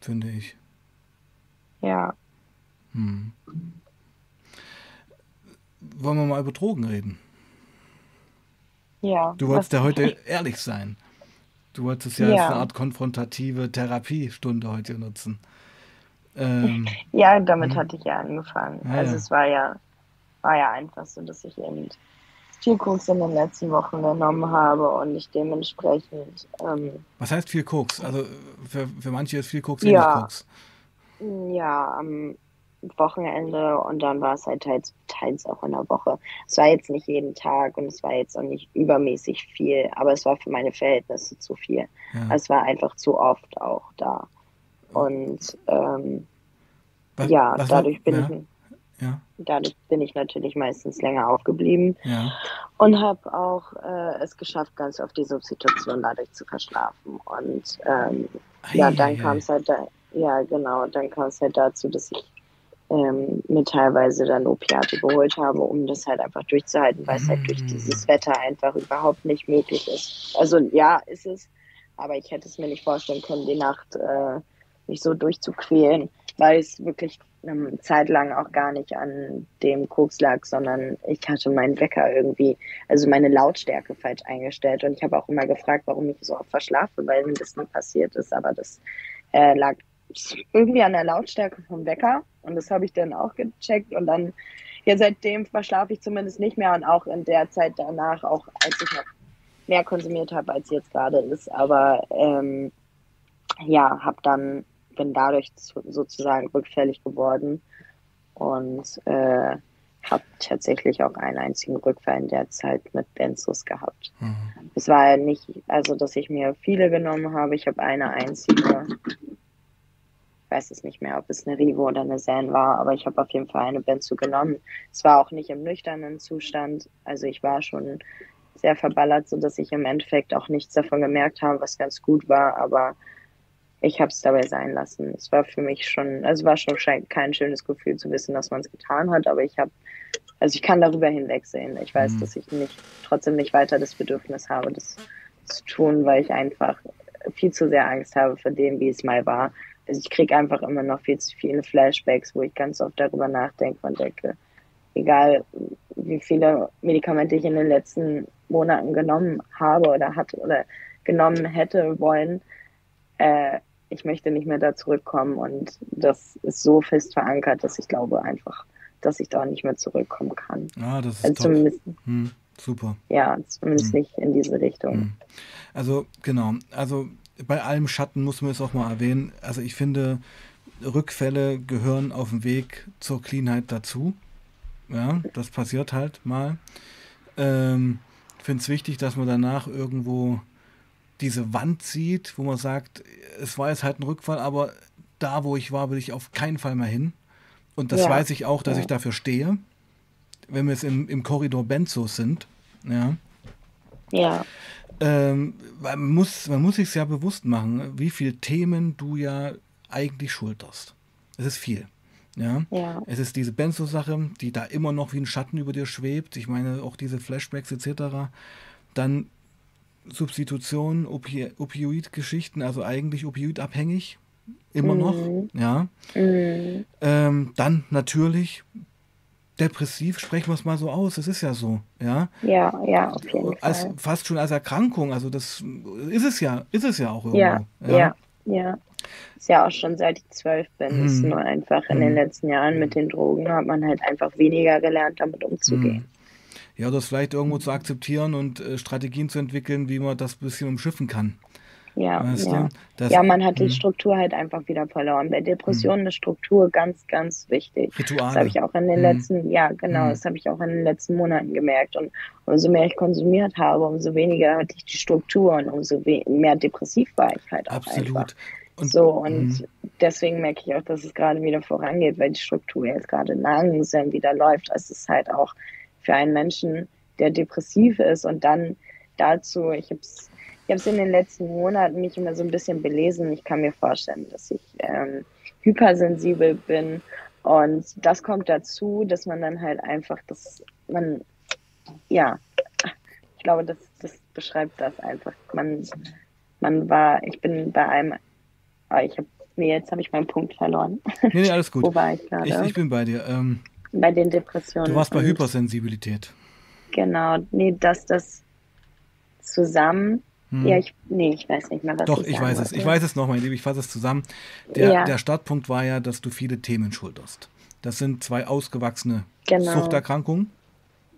finde ich. Ja. Hm wollen wir mal über Drogen reden? Ja. Du wolltest ja heute ehrlich sein. Du wolltest ja, ja. als eine Art konfrontative Therapiestunde heute nutzen. Ähm, ja, damit hm. hatte ich ja angefangen. Ja, also ja. es war ja, war ja einfach so, dass ich eben viel Koks in den letzten Wochen genommen habe und ich dementsprechend. Ähm, Was heißt viel Koks? Also für, für manche ist viel Koks ja, Koks. Ja, am Wochenende und dann war es halt teils, teils auch in der Woche. Es war jetzt nicht jeden Tag und es war jetzt auch nicht übermäßig viel, aber es war für meine Verhältnisse zu viel. Ja. Es war einfach zu oft auch da. Und ähm, was, ja, was dadurch bin ja. ich ja. Dadurch bin ich natürlich meistens länger aufgeblieben ja. und habe auch äh, es geschafft, ganz oft die Substitution dadurch zu verschlafen. Und ähm, ei, ja, dann kam es halt, da, ja genau, dann kam es halt dazu, dass ich ähm, mir teilweise dann Opiate geholt habe, um das halt einfach durchzuhalten, weil es halt durch mm. dieses Wetter einfach überhaupt nicht möglich ist. Also ja, ist es, aber ich hätte es mir nicht vorstellen können, die Nacht äh, mich so durchzuquälen, weil es wirklich eine Zeit lang auch gar nicht an dem Koks lag, sondern ich hatte meinen Wecker irgendwie, also meine Lautstärke falsch eingestellt und ich habe auch immer gefragt, warum ich so oft verschlafe, weil mir das nie passiert ist, aber das äh, lag irgendwie an der Lautstärke vom Wecker und das habe ich dann auch gecheckt und dann, ja, seitdem verschlafe ich zumindest nicht mehr und auch in der Zeit danach, auch als ich noch mehr konsumiert habe, als jetzt gerade ist, aber ähm, ja, habe dann, bin dadurch sozusagen rückfällig geworden und äh, habe tatsächlich auch einen einzigen Rückfall in der Zeit mit Benzos gehabt. Mhm. Es war ja nicht, also dass ich mir viele genommen habe, ich habe eine einzige weiß es nicht mehr, ob es eine Rivo oder eine Zen war, aber ich habe auf jeden Fall eine Benzo genommen. Es war auch nicht im nüchternen Zustand, also ich war schon sehr verballert, sodass ich im Endeffekt auch nichts davon gemerkt habe, was ganz gut war, aber ich habe es dabei sein lassen. Es war für mich schon, also war schon kein schönes Gefühl zu wissen, dass man es getan hat, aber ich habe, also ich kann darüber hinwegsehen. Ich weiß, mhm. dass ich nicht, trotzdem nicht weiter das Bedürfnis habe, das zu tun, weil ich einfach viel zu sehr Angst habe vor dem, wie es mal war also ich kriege einfach immer noch viel zu viele Flashbacks, wo ich ganz oft darüber nachdenke und denke, egal wie viele Medikamente ich in den letzten Monaten genommen habe oder hatte oder genommen hätte wollen, äh, ich möchte nicht mehr da zurückkommen und das ist so fest verankert, dass ich glaube einfach, dass ich da nicht mehr zurückkommen kann. Ah, das ist also zumindest, hm, super. Ja, zumindest hm. nicht in diese Richtung. Hm. Also genau, also bei allem Schatten muss man es auch mal erwähnen. Also ich finde, Rückfälle gehören auf dem Weg zur Cleanheit dazu. Ja, das passiert halt mal. Ähm, ich finde es wichtig, dass man danach irgendwo diese Wand sieht, wo man sagt, es war jetzt halt ein Rückfall, aber da, wo ich war, will ich auf keinen Fall mehr hin. Und das ja. weiß ich auch, dass ja. ich dafür stehe. Wenn wir jetzt im, im Korridor Benzos sind, ja. Ja ähm, man muss, man muss sich ja bewusst machen, wie viele Themen du ja eigentlich schulterst. Es ist viel. Ja? ja. Es ist diese Benzo-Sache, die da immer noch wie ein Schatten über dir schwebt. Ich meine, auch diese Flashbacks etc. Dann Substitution, Opi Opioid-Geschichten, also eigentlich opioidabhängig. Immer mhm. noch. Ja. Mhm. Ähm, dann natürlich depressiv, sprechen wir es mal so aus. Es ist ja so, ja. Ja, ja, auf jeden als, Fall. Fast schon als Erkrankung. Also das ist es ja, ist es ja auch irgendwo. Ja, ja, ja. ja. Ist ja auch schon seit ich zwölf bin. Hm. Ist nur einfach in hm. den letzten Jahren mit den Drogen hat man halt einfach weniger gelernt, damit umzugehen. Hm. Ja, das vielleicht irgendwo zu akzeptieren und äh, Strategien zu entwickeln, wie man das ein bisschen umschiffen kann. Ja, weißt ja. Das, ja, man hat die hm. Struktur halt einfach wieder verloren. Bei Depressionen hm. ist Struktur ganz, ganz wichtig. Rituale. Das habe ich auch in den hm. letzten, ja genau, das habe ich auch in den letzten Monaten gemerkt. Und umso mehr ich konsumiert habe, umso weniger hatte ich die Struktur und umso mehr depressiv war ich halt auch Absolut. einfach. Und, so, und deswegen merke ich auch, dass es gerade wieder vorangeht, weil die Struktur jetzt gerade langsam wieder läuft. Es ist halt auch für einen Menschen, der depressiv ist und dann dazu, ich habe es ich habe es in den letzten Monaten mich immer so ein bisschen belesen. Ich kann mir vorstellen, dass ich ähm, hypersensibel bin. Und das kommt dazu, dass man dann halt einfach, dass man, ja, ich glaube, das, das beschreibt das einfach. Man, man war, ich bin bei einem, oh, ich habe, nee, jetzt habe ich meinen Punkt verloren. Nee, nee, alles gut. Wo war ich gerade? Ich, ich, bin bei dir. Ähm, bei den Depressionen. Du warst bei Hypersensibilität. Genau, nee, dass das zusammen hm. Ja, ich, nee, ich weiß nicht mehr, was Doch, ich, ich weiß wollte. es. Ich weiß es noch, mein Lieb, ich fasse es zusammen. Der, ja. der Startpunkt war ja, dass du viele Themen schulterst. Das sind zwei ausgewachsene genau. Suchterkrankungen.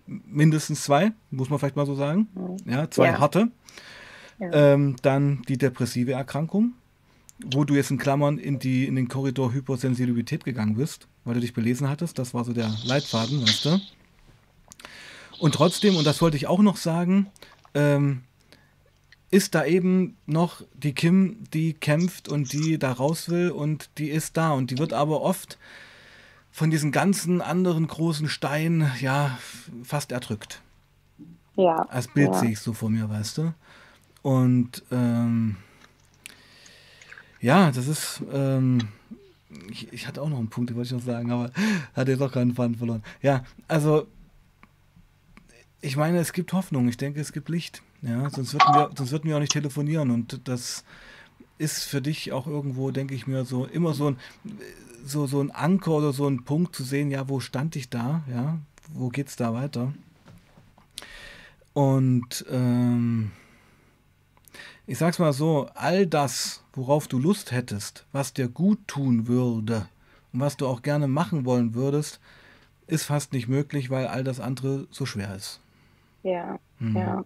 Mindestens zwei, muss man vielleicht mal so sagen. Ja, zwei ja. harte. Ja. Ähm, dann die depressive Erkrankung, wo du jetzt in Klammern in, die, in den Korridor Hypersensibilität gegangen bist, weil du dich belesen hattest. Das war so der Leitfaden, weißt du. Und trotzdem, und das wollte ich auch noch sagen, ähm, ist da eben noch die Kim, die kämpft und die da raus will und die ist da und die wird aber oft von diesen ganzen anderen großen Steinen, ja, fast erdrückt. Ja. Als Bild ja. sehe ich so vor mir, weißt du? Und ähm, ja, das ist, ähm, ich, ich, hatte auch noch einen Punkt, den wollte ich noch sagen, aber hatte jetzt auch keinen Faden verloren. Ja, also ich meine, es gibt Hoffnung. Ich denke, es gibt Licht. Ja, sonst würden wir, sonst würden wir auch nicht telefonieren. Und das ist für dich auch irgendwo, denke ich mir, so immer so ein, so, so ein Anker oder so ein Punkt zu sehen, ja, wo stand ich da? Ja, wo geht's da weiter? Und ähm, ich sag's mal so, all das, worauf du Lust hättest, was dir gut tun würde und was du auch gerne machen wollen würdest, ist fast nicht möglich, weil all das andere so schwer ist. Ja, mhm. ja.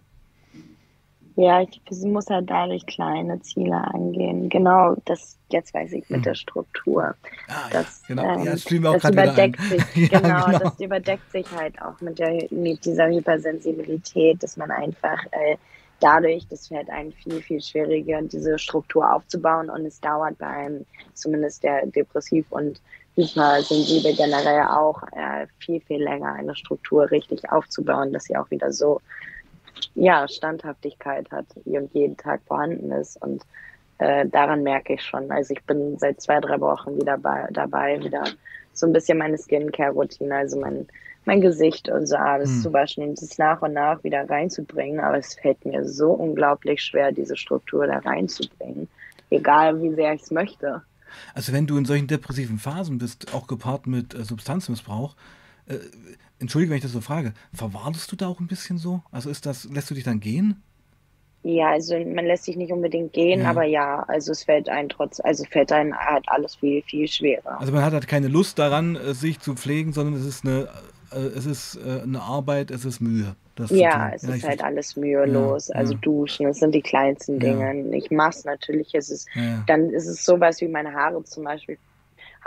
Ja, ich muss halt dadurch kleine Ziele angehen. Genau, das jetzt weiß ich mit mhm. der Struktur. Ah, das, ja, genau. Ähm, ja, das, überdeckt sich, ja, genau, genau, das überdeckt sich halt auch mit der mit dieser Hypersensibilität, dass man einfach äh, dadurch, das fällt einem viel, viel schwieriger, diese Struktur aufzubauen und es dauert bei einem, zumindest der Depressiv und Hypersensibel generell auch äh, viel, viel länger eine Struktur richtig aufzubauen, dass sie auch wieder so ja, Standhaftigkeit hat und jeden Tag vorhanden ist. Und äh, daran merke ich schon. Also ich bin seit zwei, drei Wochen wieder bei, dabei, wieder so ein bisschen meine Skincare-Routine, also mein, mein Gesicht und so alles hm. zu waschen und das nach und nach wieder reinzubringen. Aber es fällt mir so unglaublich schwer, diese Struktur da reinzubringen. Egal wie sehr ich es möchte. Also wenn du in solchen depressiven Phasen bist, auch gepaart mit äh, Substanzmissbrauch, äh, entschuldige, wenn ich das so frage, verwahrtest du da auch ein bisschen so? Also ist das, lässt du dich dann gehen? Ja, also man lässt sich nicht unbedingt gehen, Ja. aber ja, also es fällt einem trotz, also fällt einem halt alles viel, viel schwerer. Also man hat halt keine Lust daran, äh, sich zu pflegen, sondern es ist eine, äh, es ist äh, eine Arbeit, es ist Mühe, Ja, es Ja, ist halt alles mühelos. Ja, Also duschen, das sind die kleinsten. Dinge. Ich mach's natürlich, es ist, dann ist es sowas wie meine Haare zum Beispiel.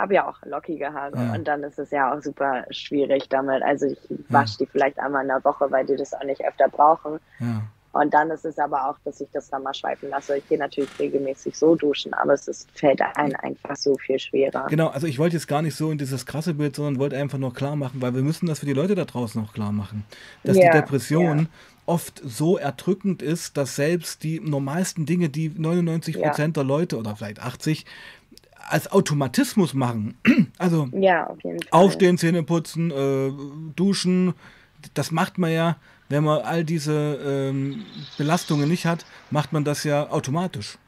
Habe ja auch lockige Haare Ja. und dann ist es ja auch super schwierig damit. Also ich wasche die vielleicht einmal in der Woche, weil die das auch nicht öfter brauchen. Ja. Und dann ist es aber auch, dass ich das dann mal schweifen lasse. Ich gehe natürlich regelmäßig so duschen, aber es ist, fällt einem einfach so viel schwerer. Genau, also ich wollte jetzt gar nicht so in dieses krasse Bild, sondern wollte einfach nur klar machen, weil wir müssen das für die Leute da draußen auch klar machen, dass Ja, die Depression ja. oft so erdrückend ist, dass selbst die normalsten Dinge, die 99 Ja. Prozent der Leute oder vielleicht 80 als Automatismus machen, also Ja. Aufstehen, Zähne putzen, äh, duschen. Das macht man ja, wenn man all diese ähm, Belastungen nicht hat, macht man das ja automatisch.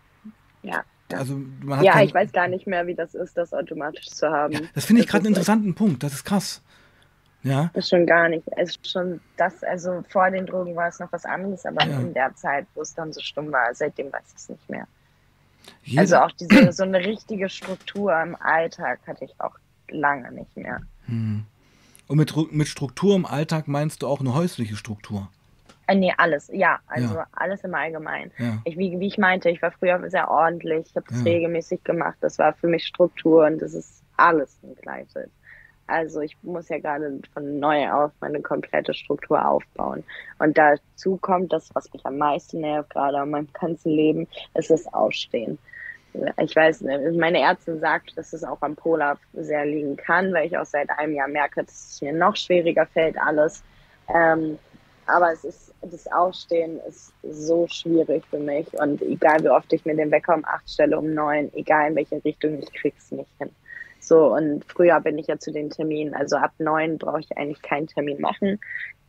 Ja. Ja. Also man hat Ja, kein- ich weiß gar nicht mehr, wie das ist, das automatisch zu haben. Ja, das finde ich gerade einen ist echt- interessanten Punkt. Das ist krass. Ja, Das schon gar nicht. Es ist schon das, also vor den Drogen war es noch was anderes, aber in der Zeit, wo es dann so stumm war, seitdem weiß ich es nicht mehr. Jeder, Also auch diese so eine richtige Struktur im Alltag hatte ich auch lange nicht mehr. hm. Und mit, mit Struktur im Alltag meinst du auch eine häusliche Struktur. Äh, nee, alles, ja, also Ja. alles im Allgemeinen. Ja. Ich, wie, wie ich meinte, ich war früher sehr ordentlich, ich habe das Ja. regelmäßig gemacht, das war für mich Struktur und das ist alles begleitet. Also ich muss ja gerade von neu auf meine komplette Struktur aufbauen. Und dazu kommt das, was mich am meisten nervt, gerade an meinem ganzen Leben, ist das Aufstehen. Ich weiß, meine Ärztin sagt, dass es auch am Polar sehr liegen kann, weil ich auch seit einem Jahr merke, dass es mir noch schwieriger fällt, alles. Ähm, aber es ist, das Aufstehen ist so schwierig für mich. Und egal wie oft ich mir den Wecker um acht stelle, um neun, egal in welche Richtung, ich krieg's nicht hin. So, und früher bin ich ja zu den Terminen, also ab neun brauche ich eigentlich keinen Termin machen,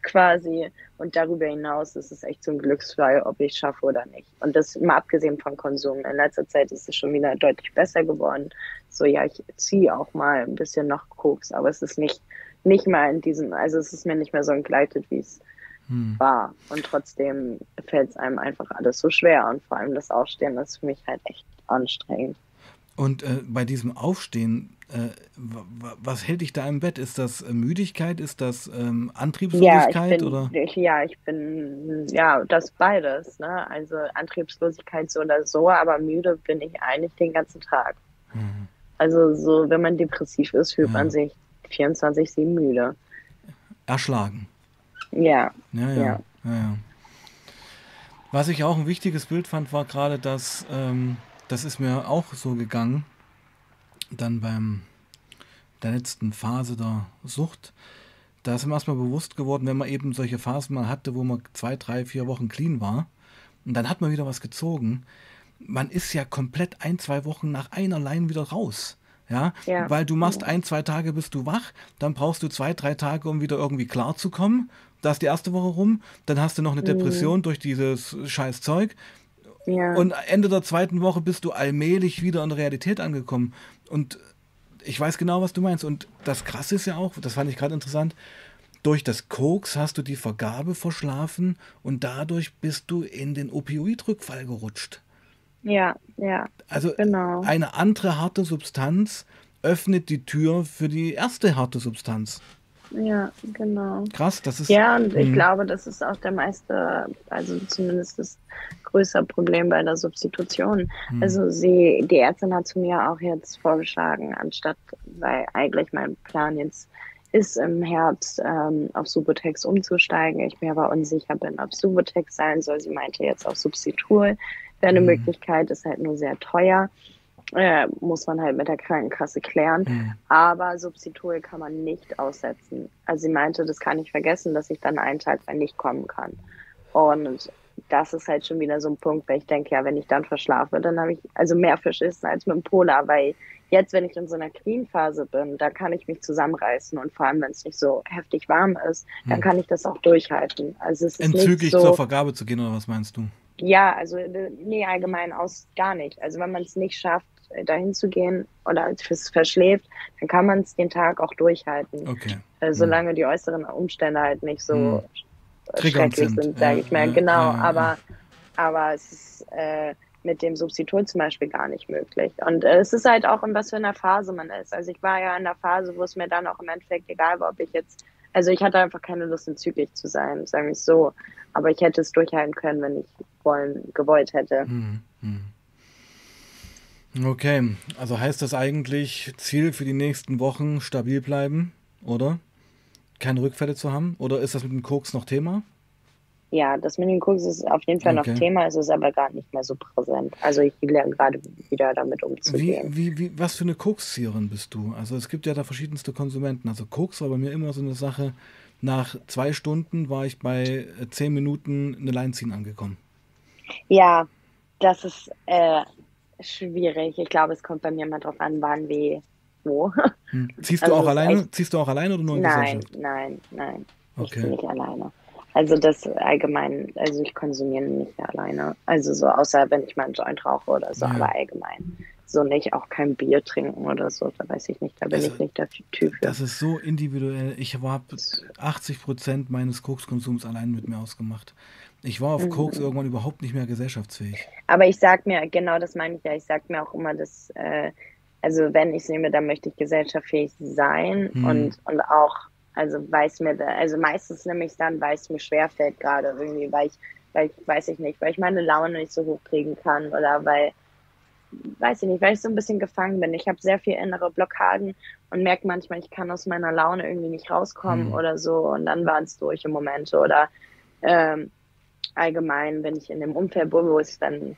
quasi. Und darüber hinaus ist es echt so ein Glücksfall, ob ich schaffe oder nicht. Und das mal abgesehen von Konsum. In letzter Zeit ist es schon wieder deutlich besser geworden. So, ja, ich ziehe auch mal ein bisschen noch Koks, aber es ist nicht, nicht mal in diesem, also es ist mir nicht mehr so entgleitet, wie es Hm. war. Und trotzdem fällt es einem einfach alles so schwer. Und vor allem das Aufstehen ist für mich halt echt anstrengend. Und äh, bei diesem Aufstehen, was hält dich da im Bett? Ist das äh, Müdigkeit? Ist das ähm, Ja, ich Antriebslosigkeit? bin, oder? ich, ja, ich bin, ja, das beides, ne? Also Antriebslosigkeit so oder so, aber müde bin ich eigentlich den ganzen Tag. Hm. Also so, wenn man depressiv ist, fühlt Ja. man sich 24-7 müde. Erschlagen. Ja, Ja, ja, Ja. ja. ja. Was ich auch ein wichtiges Bild fand, war gerade, dass ähm, das ist mir auch so gegangen, dann beim der letzten Phase der Sucht, da ist mir erstmal bewusst geworden, wenn man eben solche Phasen mal hatte, wo man zwei, drei, vier Wochen clean war und dann hat man wieder was gezogen, man ist ja komplett ein, zwei Wochen nach einer Line wieder raus. Ja? ja? weil du machst ein, zwei Tage, bist du wach, dann brauchst du zwei, drei Tage, um wieder irgendwie klar zu kommen. Da ist die erste Woche rum, dann hast du noch eine mhm. Depression mhm. durch dieses scheiß Zeug. Ja. Und Ende der zweiten Woche bist du allmählich wieder in der Realität angekommen. Und ich weiß genau, was du meinst. Und das Krasse ist ja auch, das fand ich gerade interessant, durch das Koks hast du die Vergabe verschlafen und dadurch bist du in den Opioidrückfall gerutscht. Ja, ja. Also genau. eine andere harte Substanz öffnet die Tür für die erste harte Substanz. Ja, genau. Krass, das ist. Ja, und ich hm. glaube, das ist auch der meiste, also zumindest das größere Problem bei der Substitution. Hm. Also sie, die Ärztin hat zu mir auch jetzt vorgeschlagen, anstatt, weil eigentlich mein Plan jetzt ist, im Herbst ähm, auf Subotex umzusteigen. Ich mir aber unsicher bin, ob Subotex sein soll. Sie meinte jetzt auf Substitul wäre eine mhm. Möglichkeit, ist halt nur sehr teuer. Äh, muss man halt mit der Krankenkasse klären. Mhm. Aber Substitul kann man nicht aussetzen. Also sie meinte, das kann ich vergessen, dass ich dann einen Tag mal nicht kommen kann. Und das ist halt schon wieder so ein Punkt, weil ich denke, ja, wenn ich dann verschlafe, dann habe ich also mehr Verschissen als mit dem Polar, weil jetzt, wenn ich in so einer Clean-Phase bin, da kann ich mich zusammenreißen und vor allem, wenn es nicht so heftig warm ist, dann kann ich das auch durchhalten. Also es ist Entzügig so, zur Vergabe zu gehen, oder was meinst du? Ja, also äh, nee, allgemein aus gar nicht. Also wenn man es nicht schafft, dahin zu gehen oder es verschläft, dann kann man es den Tag auch durchhalten. Okay. Äh, solange hm. die äußeren Umstände halt nicht so hm. schrecklich sind, sind sage ja, ich mal. Ja, genau, ja, aber, aber es ist äh, mit dem Substitut zum Beispiel gar nicht möglich. Und äh, es ist halt auch, in was für einer Phase man ist. Also ich war ja in der Phase, wo es mir dann auch im Endeffekt egal war, ob ich jetzt also ich hatte einfach keine Lust, entzüglich zu sein, sagen wir es so. Aber ich hätte es durchhalten können, wenn ich wollen, gewollt hätte. Hm, hm. Okay, also heißt das eigentlich Ziel für die nächsten Wochen stabil bleiben, oder? Keine Rückfälle zu haben? Oder ist das mit dem Koks noch Thema? Ja, das mit dem Koks ist auf jeden Fall okay. noch Thema, es ist aber gar nicht mehr so präsent. Also ich lerne gerade wieder damit umzugehen. Wie, wie, wie, was für eine Kokszieherin bist du? Also es gibt ja da verschiedenste Konsumenten. Also Koks war bei mir immer so eine Sache, nach zwei Stunden war ich bei äh, zehn Minuten eine Leinziehen angekommen. Ja, das ist äh, schwierig. Ich glaube, es kommt bei mir mal drauf an, wann, wie, wo. Hm. Ziehst du also auch alleine? Echt... Ziehst du auch alleine oder nur in Nein, nein, nein. Okay. Ich ziehe nicht alleine. Also das allgemein, also ich konsumiere nicht alleine. Also so, außer wenn ich mal einen Joint rauche oder so, ja. aber allgemein. So nicht auch kein Bier trinken oder so, da weiß ich nicht, da bin also, ich nicht der Typ für. Das ist so individuell. Ich habe 80 Prozent meines Kokskonsums allein mit mir ausgemacht. Ich war auf mhm. Koks irgendwann überhaupt nicht mehr gesellschaftsfähig. Aber ich sag mir, genau das meine ich ja, ich sag mir auch immer, dass, äh, also wenn ich es nehme, dann möchte ich gesellschaftsfähig sein mhm. und, und auch also weil es mir, also meistens nehme ich es dann, weil es mir schwerfällt gerade irgendwie, weil ich, weil ich, weiß ich nicht, weil ich meine Laune nicht so hochkriegen kann oder weil, weiß ich nicht, weil ich so ein bisschen gefangen bin. Ich habe sehr viel innere Blockaden und merke manchmal, ich kann aus meiner Laune irgendwie nicht rauskommen mhm. oder so und dann waren es durch im Moment oder ähm, allgemein, wenn ich in dem Umfeld bin, wo es dann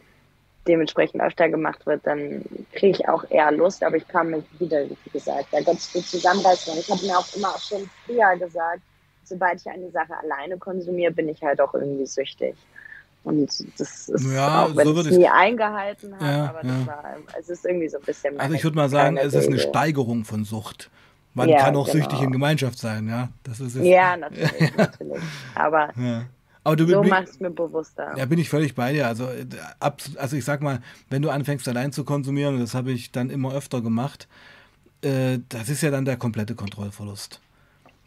dementsprechend öfter gemacht wird, dann kriege ich auch eher Lust, aber ich kann mich wieder, wie gesagt, da ganz gut zusammenreißen. Und ich habe mir auch immer auch schon früher gesagt, sobald ich eine Sache alleine konsumiere, bin ich halt auch irgendwie süchtig. Und das ist ja, auch, wenn so ich es nie eingehalten habe, ja, aber ja. war, es ist irgendwie so ein bisschen. Also ich würde mal sagen, es ist eine Steigerung von Sucht. Man ja, kann auch genau. süchtig in Gemeinschaft sein, ja. Das ist ja, natürlich, natürlich. Aber aber du, so machst es mir bewusster. Ja, bin ich völlig bei dir. Also, äh, also ich sag mal, wenn du anfängst allein zu konsumieren, und das habe ich dann immer öfter gemacht, äh, das ist ja dann der komplette Kontrollverlust.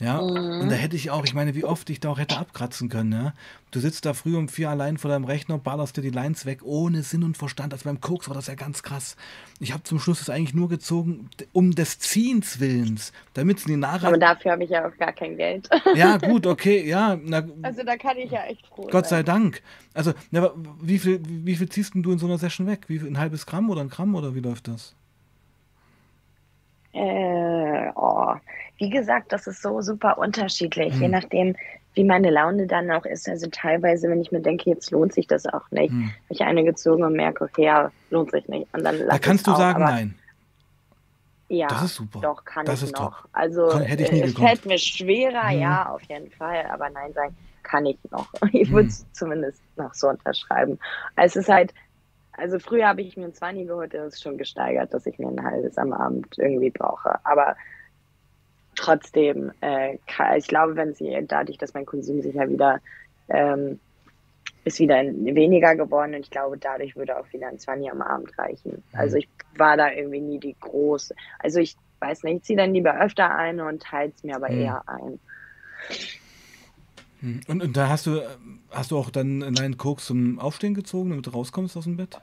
Ja, mhm. und da hätte ich auch, ich meine, wie oft ich da auch hätte abkratzen können, ja. Du sitzt da früh um vier allein vor deinem Rechner, ballerst dir die Lines weg, ohne Sinn und Verstand. Also beim Koks war das ja ganz krass. Ich habe zum Schluss das eigentlich nur gezogen, um des Ziehens Willens, damit es die Nachricht. Aber dafür habe ich ja auch gar kein Geld. Ja, gut, okay, ja. Na, also da kann ich ja echt froh Gott sei Dank. Also, na, wie, viel, wie viel ziehst du in so einer Session weg? Wie, ein halbes Gramm oder ein Gramm oder wie läuft das? Äh, oh, wie gesagt, das ist so super unterschiedlich, hm. je nachdem, wie meine Laune dann auch ist. Also teilweise, wenn ich mir denke, jetzt lohnt sich das auch nicht, hm. habe ich eine gezogen und merke, okay, ja, lohnt sich nicht. Und dann da kannst du auch, sagen, nein. Ja, das ist super. Doch, kann das ich noch. top. Also, Kann, hätte ich nie äh, es gekonnt. fällt mir schwerer, Mhm. ja, auf jeden Fall. Aber nein sagen kann ich noch. Ich würde es zumindest noch so unterschreiben. Es ist halt, also früher habe ich mir ein 20 geholt, das ist schon gesteigert, dass ich mir ein halbes am Abend irgendwie brauche. Aber trotzdem, äh, ich glaube, wenn sie dadurch, dass mein Konsum sich ja wieder ähm, ist wieder weniger geworden und ich glaube, dadurch würde auch wieder ein 20 am Abend reichen. Also ich war da irgendwie nie die große. Also ich weiß nicht, ich ziehe dann lieber öfter ein und teile es mir aber Mhm. eher ein. Hm. Und, und da hast du, hast du auch dann einen Koks zum Aufstehen gezogen, damit du rauskommst aus dem Bett?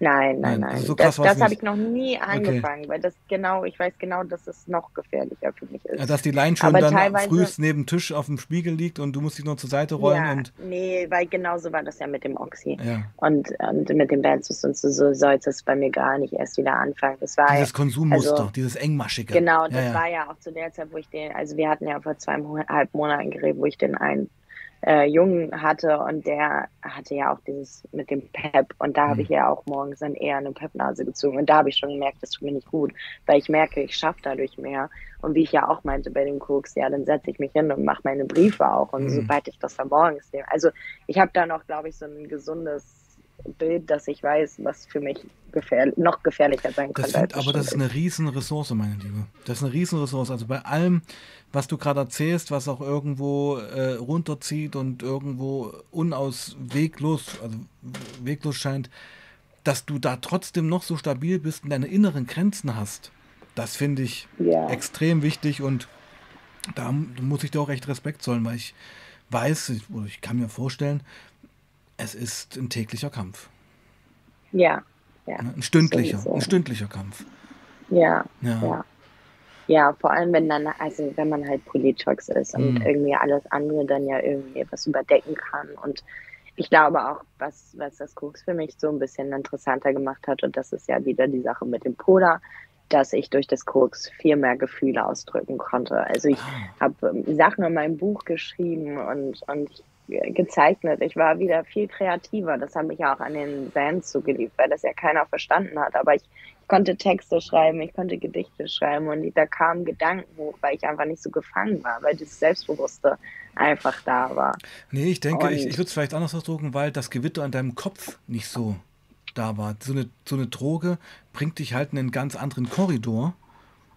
Nein, Nein, nein, nein. so das das habe ich noch nie angefangen, weil das genau, ich weiß genau, dass es noch gefährlicher für mich ist. Ja, dass die Line schon Aber dann frühst neben dem Tisch auf dem Spiegel liegt und du musst dich nur zur Seite rollen ja, und nee, weil genauso war das ja mit dem Oxy. ja. Und, und mit dem Bandsus und so, so sollte es bei mir gar nicht erst wieder anfangen. Das war Dieses Konsummuster, also- dieses engmaschige. Genau, das war ja auch zu der Zeit, wo ich den, also wir hatten ja vor zweieinhalb Monaten geredet, wo ich den einen äh, Jungen hatte und der hatte ja auch dieses mit dem Pep und da Mhm. habe ich ja auch morgens dann eher eine Pep-Nase gezogen und da habe ich schon gemerkt, das tut mir nicht gut, weil ich merke, ich schaffe dadurch mehr und wie ich ja auch meinte bei dem Koks, ja, dann setze ich mich hin und mache meine Briefe auch und Mhm. sobald ich das dann morgens nehme, also ich habe da noch, glaube ich, so ein gesundes Bild, dass ich weiß, was für mich gefährlich, noch gefährlicher sein Das könnte. es aber das ist eine riesen Ressource, meine Liebe. Das ist eine riesen Ressource. Also bei allem, was du gerade erzählst, was auch irgendwo äh, runterzieht und irgendwo unausweglos, also weglos scheint, dass du da trotzdem noch so stabil bist und deine inneren Grenzen hast. Das finde ich Ja. extrem wichtig und da muss ich dir auch echt Respekt zollen, weil ich weiß, ich- oder ich kann mir vorstellen, es ist ein täglicher Kampf. Ja, ja, ne? Ein stündlicher, sowieso. ein stündlicher Kampf. ja, Ja. ja. Ja, vor allem wenn dann, also wenn man halt Politox ist und Mhm. irgendwie alles andere dann ja irgendwie was überdecken kann. Und ich glaube auch, was, was das Koks für mich so ein bisschen interessanter gemacht hat, und das ist ja wieder die Sache mit dem Puder, dass ich durch das Koks viel mehr Gefühle ausdrücken konnte. Also ich habe ähm, Sachen in meinem Buch geschrieben und, und äh, gezeichnet. Ich war wieder viel kreativer. Das habe ich ja auch an den Bands so geliebt, weil das ja keiner verstanden hat. Aber ich, ich konnte Texte schreiben, ich konnte Gedichte schreiben und da kamen Gedanken hoch, weil ich einfach nicht so gefangen war, weil dieses Selbstbewusste einfach da war. Nee, ich denke, ich, Und- ich würde es vielleicht anders ausdrücken, weil das Gewitter in deinem Kopf nicht so da war. So eine, so eine Droge bringt dich halt in einen ganz anderen Korridor.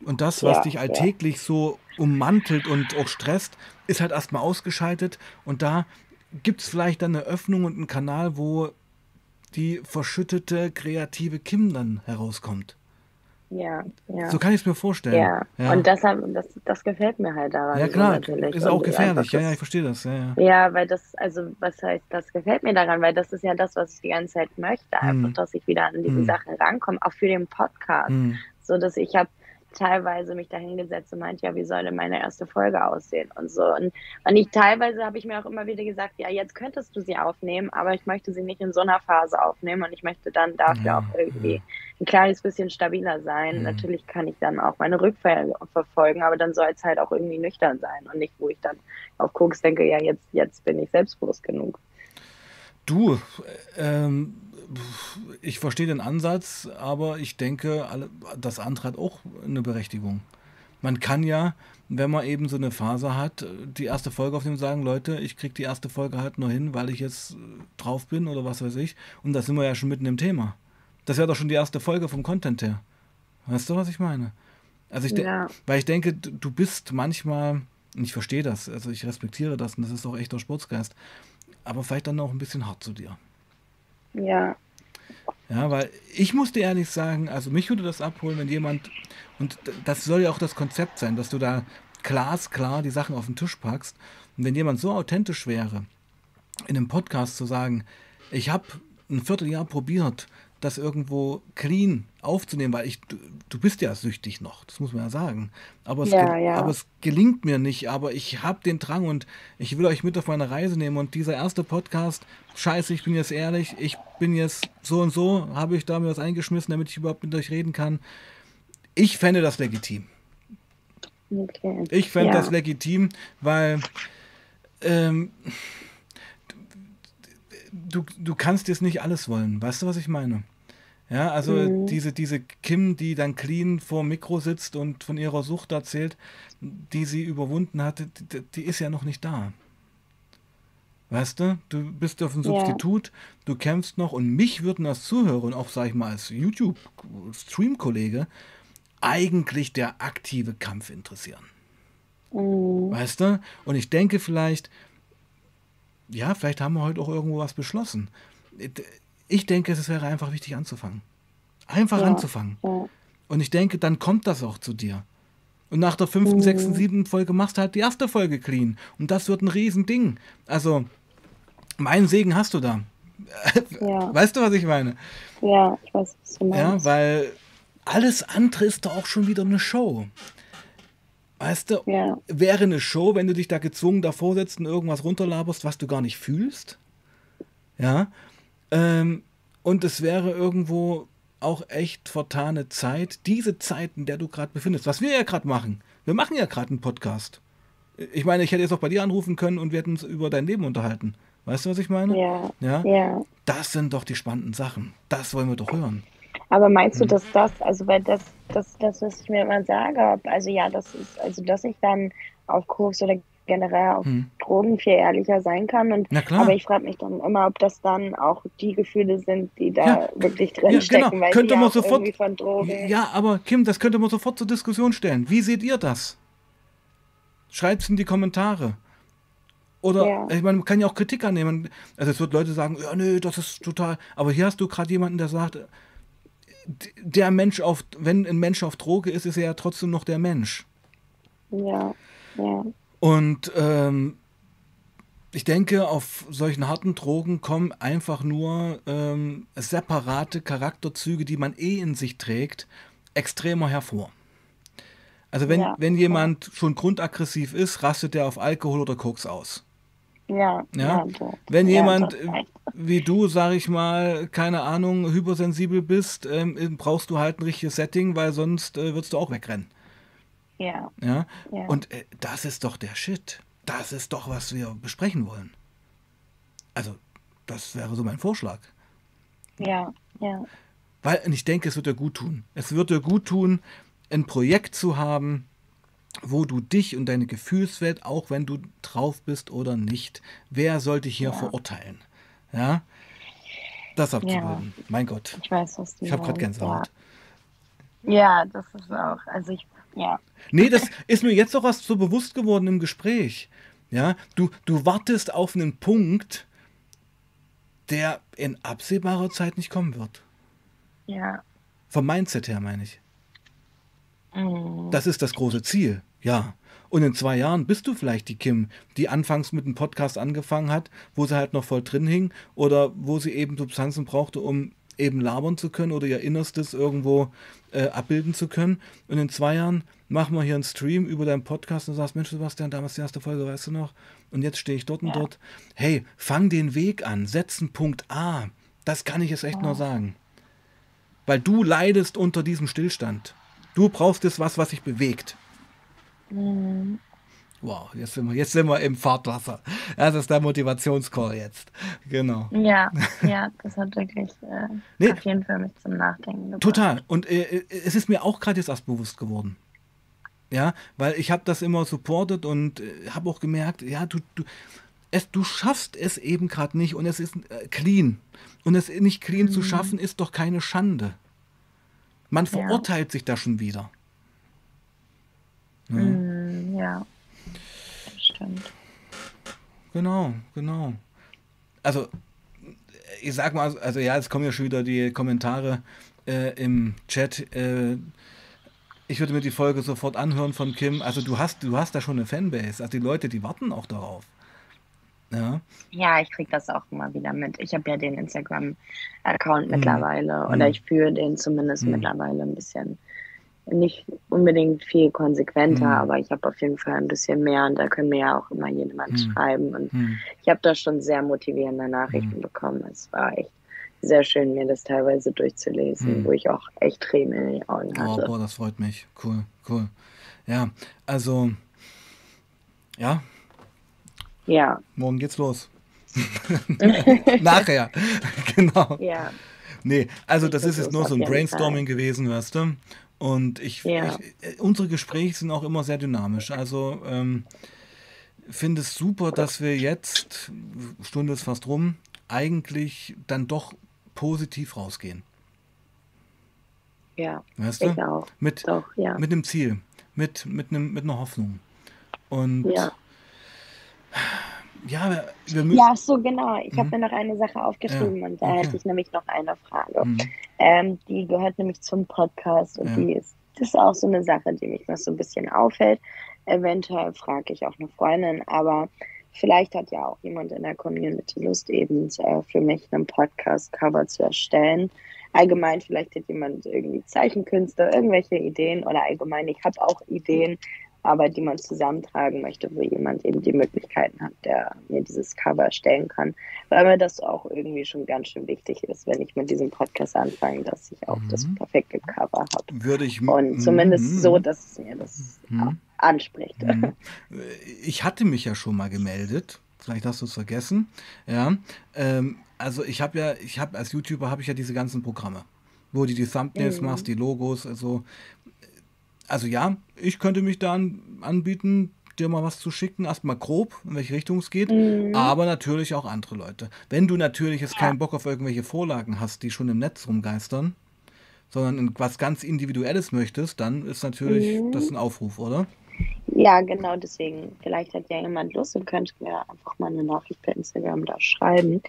Und das, was Ja, dich ja. alltäglich so ummantelt und auch stresst, ist halt erstmal ausgeschaltet. Und da gibt es vielleicht dann eine Öffnung und einen Kanal, wo die verschüttete kreative Kim dann herauskommt. Ja, ja. So kann ich es mir vorstellen. ja. und das, das, das gefällt mir halt daran. ja klar, natürlich. ist auch gefährlich. Ja, ja, ich verstehe das. Ja, ja. Ja, weil das, also was heißt, das gefällt mir daran, weil das ist ja das, was ich die ganze Zeit möchte, einfach, Hm. dass ich wieder an diese Hm. Sachen rankomme, auch für den Podcast. Hm. So dass ich habe teilweise mich da hingesetzt und meinte, ja, wie soll denn meine erste Folge aussehen und so. Und, und ich teilweise habe ich mir auch immer wieder gesagt, ja, jetzt könntest du sie aufnehmen, aber ich möchte sie nicht in so einer Phase aufnehmen und ich möchte dann dafür Ja, auch irgendwie ja. ein kleines bisschen stabiler sein. Mhm. Natürlich kann ich dann auch meine Rückfälle verfolgen, aber dann soll es halt auch irgendwie nüchtern sein und nicht, wo ich dann auf Koks denke, ja, jetzt, jetzt bin ich selbstbewusst genug. Du, ähm, ich verstehe den Ansatz, aber ich denke, das andere hat auch eine Berechtigung. Man kann ja, wenn man eben so eine Phase hat, die erste Folge aufnehmen und sagen, Leute, ich kriege die erste Folge halt nur hin, weil ich jetzt äh, drauf bin oder was weiß ich. Und da sind wir ja schon mitten im Thema. Das wäre doch schon die erste Folge vom Content her. Weißt du, was ich meine? Also ich Ja. weil ich denke, du du bist manchmal, und ich verstehe das, also ich respektiere das und das ist auch echter Sportsgeist, aber vielleicht dann auch ein bisschen hart zu dir. Ja, Ja, weil ich muss dir ehrlich sagen, also mich würde das abholen, wenn jemand, und das soll ja auch das Konzept sein, dass du da glasklar die Sachen auf den Tisch packst. Und wenn jemand so authentisch wäre, in einem Podcast zu sagen, ich habe ein Vierteljahr probiert, das irgendwo clean aufzunehmen, weil ich, du, du bist ja süchtig noch, das muss man ja sagen. Aber es, Ja, ja. aber es gelingt mir nicht, aber ich habe den Drang und ich will euch mit auf meine Reise nehmen. Und dieser erste Podcast, scheiße, ich bin jetzt ehrlich, ich bin jetzt so und so, habe ich da mir was eingeschmissen, damit ich überhaupt mit euch reden kann. Ich fände das legitim. okay. Ich fände Ja. das legitim, weil ähm, du, du kannst jetzt nicht alles wollen. Weißt du, was ich meine? Ja, also mhm. diese, diese Kim, die dann clean vor dem Mikro sitzt und von ihrer Sucht erzählt, die sie überwunden hatte, die, die ist ja noch nicht da. Weißt du, du bist auf dem Substitut, ja. du kämpfst noch und mich würden als Zuhörer und auch, sag ich mal, als YouTube-Stream-Kollege eigentlich der aktive Kampf interessieren. Mhm. Weißt du? Und ich denke vielleicht, ja, vielleicht haben wir heute auch irgendwo was beschlossen. Ich denke, es wäre einfach wichtig anzufangen. Einfach ja. anzufangen. Ja. Und ich denke, dann kommt das auch zu dir. Und nach der fünften, mhm. sechsten, siebten Folge machst du halt die erste Folge clean. Und das wird ein Riesending. Also, mein Segen hast du da. Ja. Weißt du, was ich meine? Ja, ich weiß, was du meinst. Ja, weil alles andere ist doch auch schon wieder eine Show. Weißt du, ja. wäre eine Show, wenn du dich da gezwungen davor setzt und irgendwas runterlaberst, was du gar nicht fühlst. Ja. Ähm, und es wäre irgendwo auch echt vertane Zeit, diese Zeit, in der du gerade befindest, was wir ja gerade machen. Wir machen ja gerade einen Podcast. Ich meine, ich hätte jetzt auch bei dir anrufen können und wir hätten uns über dein Leben unterhalten. Weißt du, was ich meine? Ja. ja. ja. Das sind doch die spannenden Sachen. Das wollen wir doch hören. Aber meinst du, hm. dass das, also weil das, das, das, was ich mir immer sage, also ja, das ist, also dass ich dann auf Koks oder generell auf hm. Drogen viel ehrlicher sein kann. Und, aber ich frage mich dann immer, ob das dann auch die Gefühle sind, die da ja. wirklich drinstecken. Ja, genau. Weil könnte man sofort, ja, aber Kim, das könnte man sofort zur Diskussion stellen. Wie seht ihr das? Schreibt es in die Kommentare. Oder, ja. ich meine, man kann ja auch Kritik annehmen. Also es wird Leute sagen, ja, nee, das ist total. Aber hier hast du gerade jemanden, der sagt, der Mensch auf, wenn ein Mensch auf Droge ist, ist er ja trotzdem noch der Mensch. Ja, ja. Und ähm, ich denke, auf solchen harten Drogen kommen einfach nur ähm, separate Charakterzüge, die man eh in sich trägt, extremer hervor. Also wenn, ja, wenn jemand ja. schon grundaggressiv ist, rastet er auf Alkohol oder Koks aus. Ja. ja? Wenn jemand wie du, sag ich mal, keine Ahnung, hypersensibel bist, ähm, brauchst du halt ein richtiges Setting, weil sonst äh, würdest du auch wegrennen. Ja. Ja. Und äh, das ist doch der Shit. Das ist doch, was wir besprechen wollen. Also, das wäre so mein Vorschlag. Ja, ja. Weil, und ich denke, es wird dir gut tun. Es wird dir gut tun, ein Projekt zu haben, wo du dich und deine Gefühlswelt, auch wenn du drauf bist oder nicht, wer sollte hier ja. verurteilen? Ja, das abzubilden. Ja. Mein Gott. Ich weiß, was du Ich habe gerade Gänsehaut. Ja. ja, das ist auch, also ich, ja. Nee, das ist mir jetzt auch erst so bewusst geworden im Gespräch. Ja, du, du wartest auf einen Punkt, der in absehbarer Zeit nicht kommen wird. Ja. Vom Mindset her meine ich. Mhm. Das ist das große Ziel, ja. Und in zwei Jahren bist du vielleicht die Kim, die anfangs mit einem Podcast angefangen hat, wo sie halt noch voll drin hing oder wo sie eben Substanzen brauchte, um eben labern zu können oder ihr Innerstes irgendwo äh, abbilden zu können. Und in zwei Jahren machen wir hier einen Stream über deinen Podcast und sagst, Mensch, Sebastian, damals die erste Folge, weißt du noch? Und jetzt stehe ich dort ja. und dort. Hey, fang den Weg an, setz einen Punkt A. Das kann ich jetzt echt ja. nur sagen. Weil du leidest unter diesem Stillstand. Du brauchst es was, was sich bewegt. Mhm. Wow, jetzt sind, wir, jetzt sind wir im Fahrtwasser. Das ist der Motivationscall jetzt. Genau. Ja, ja, das hat wirklich äh, nee, auf jeden Fall mich zum Nachdenken gebracht. Total. Und äh, äh es ist mir auch gerade jetzt erst bewusst geworden. Ja, weil ich habe das immer supportet und äh, habe auch gemerkt, ja, du, du, es, du schaffst es eben gerade nicht und es ist äh, clean. Und es nicht clean mhm. zu schaffen, ist doch keine Schande. Man verurteilt ja. sich da schon wieder. Ja. Mm, ja, stimmt. Genau, genau. Also, ich sag mal, also ja, jetzt kommen ja schon wieder die Kommentare äh, im Chat. Äh, ich würde mir die Folge sofort anhören von Kim. Also du hast, du hast da schon eine Fanbase. Also die Leute, die warten auch darauf. Ja, ja ich kriege das auch immer wieder mit. Ich habe ja den Instagram-Account mhm. mittlerweile oder mhm. ich führe den zumindest mhm. mittlerweile ein bisschen nicht unbedingt viel konsequenter, mhm. aber ich habe auf jeden Fall ein bisschen mehr und da können mir ja auch immer jemand mhm. schreiben. Und mhm. ich habe da schon sehr motivierende Nachrichten mhm. bekommen. Es war echt sehr schön, mir das teilweise durchzulesen, mhm. wo ich auch echt Tränen in den Augen oh, hatte. Oh, boah, das freut mich. Cool, cool. Ja, also, ja. Ja. Morgen geht's los. Nachher, genau. Ja. nee, also das ist jetzt nur so ein Brainstorming Fall. gewesen, weißt du? Und ich, ja. ich, äh, unsere Gespräche sind auch immer sehr dynamisch. Also ähm, finde es super, dass wir jetzt, Stunde ist fast rum, eigentlich dann doch positiv rausgehen. Ja, weißt ich du? auch. Mit, doch, ja. mit einem Ziel, mit, mit, einem, mit einer Hoffnung. Und ja. Ja, wir müssen. Ja, so genau. Ich mhm. habe mir noch eine Sache aufgeschrieben ja. und da okay. hätte ich nämlich noch eine Frage. Mhm. Ähm, die gehört nämlich zum Podcast und ja. die ist, das ist auch so eine Sache, die mich noch so ein bisschen aufhält. Eventuell frage ich auch eine Freundin, aber vielleicht hat ja auch jemand in der Community Lust, eben äh, für mich einen Podcast-Cover zu erstellen. Allgemein, vielleicht hat jemand irgendwie Zeichenkünste, irgendwelche Ideen oder allgemein, ich habe auch Ideen, aber die man zusammentragen möchte, wo jemand eben die Möglichkeiten hat, der mir dieses Cover erstellen kann. Weil mir das auch irgendwie schon ganz schön wichtig ist, wenn ich mit diesem Podcast anfange, dass ich auch mhm. das perfekte Cover habe. Würde ich. Und zumindest so, dass es mir das mhm. anspricht. Ich hatte mich ja schon mal gemeldet. Vielleicht hast du es vergessen. Ja. Ähm, also ich habe ja, ich habe als YouTuber habe ich ja diese ganzen Programme wo du die Thumbnails mhm. machst, die Logos, also also ja, ich könnte mich da anbieten, dir mal was zu schicken, erstmal grob, in welche Richtung es geht, mhm. aber natürlich auch andere Leute. Wenn du natürlich jetzt ja. keinen Bock auf irgendwelche Vorlagen hast, die schon im Netz rumgeistern, sondern was ganz Individuelles möchtest, dann ist natürlich mhm. das ein Aufruf, oder? Ja, genau, deswegen, vielleicht hat ja jemand Lust und könnte mir einfach mal eine Nachricht per Instagram da schreiben.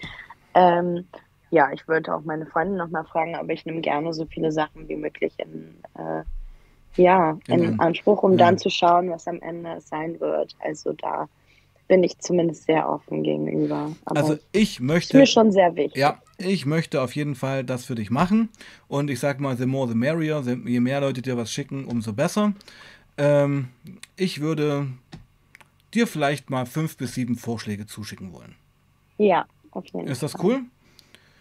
Ähm, ja, ich würde auch meine Freundin nochmal fragen, aber ich nehme gerne so viele Sachen wie möglich in äh, ja, in Anspruch, um ja. dann zu schauen, was am Ende sein wird. Also da bin ich zumindest sehr offen gegenüber. Aber also ich möchte. Ist mir schon sehr wichtig. Ja, ich möchte auf jeden Fall das für dich machen. Und ich sag mal, the more the merrier. Je mehr Leute dir was schicken, umso besser. Ähm, ich würde dir vielleicht mal fünf bis sieben Vorschläge zuschicken wollen. Ja, auf jeden Ist das cool?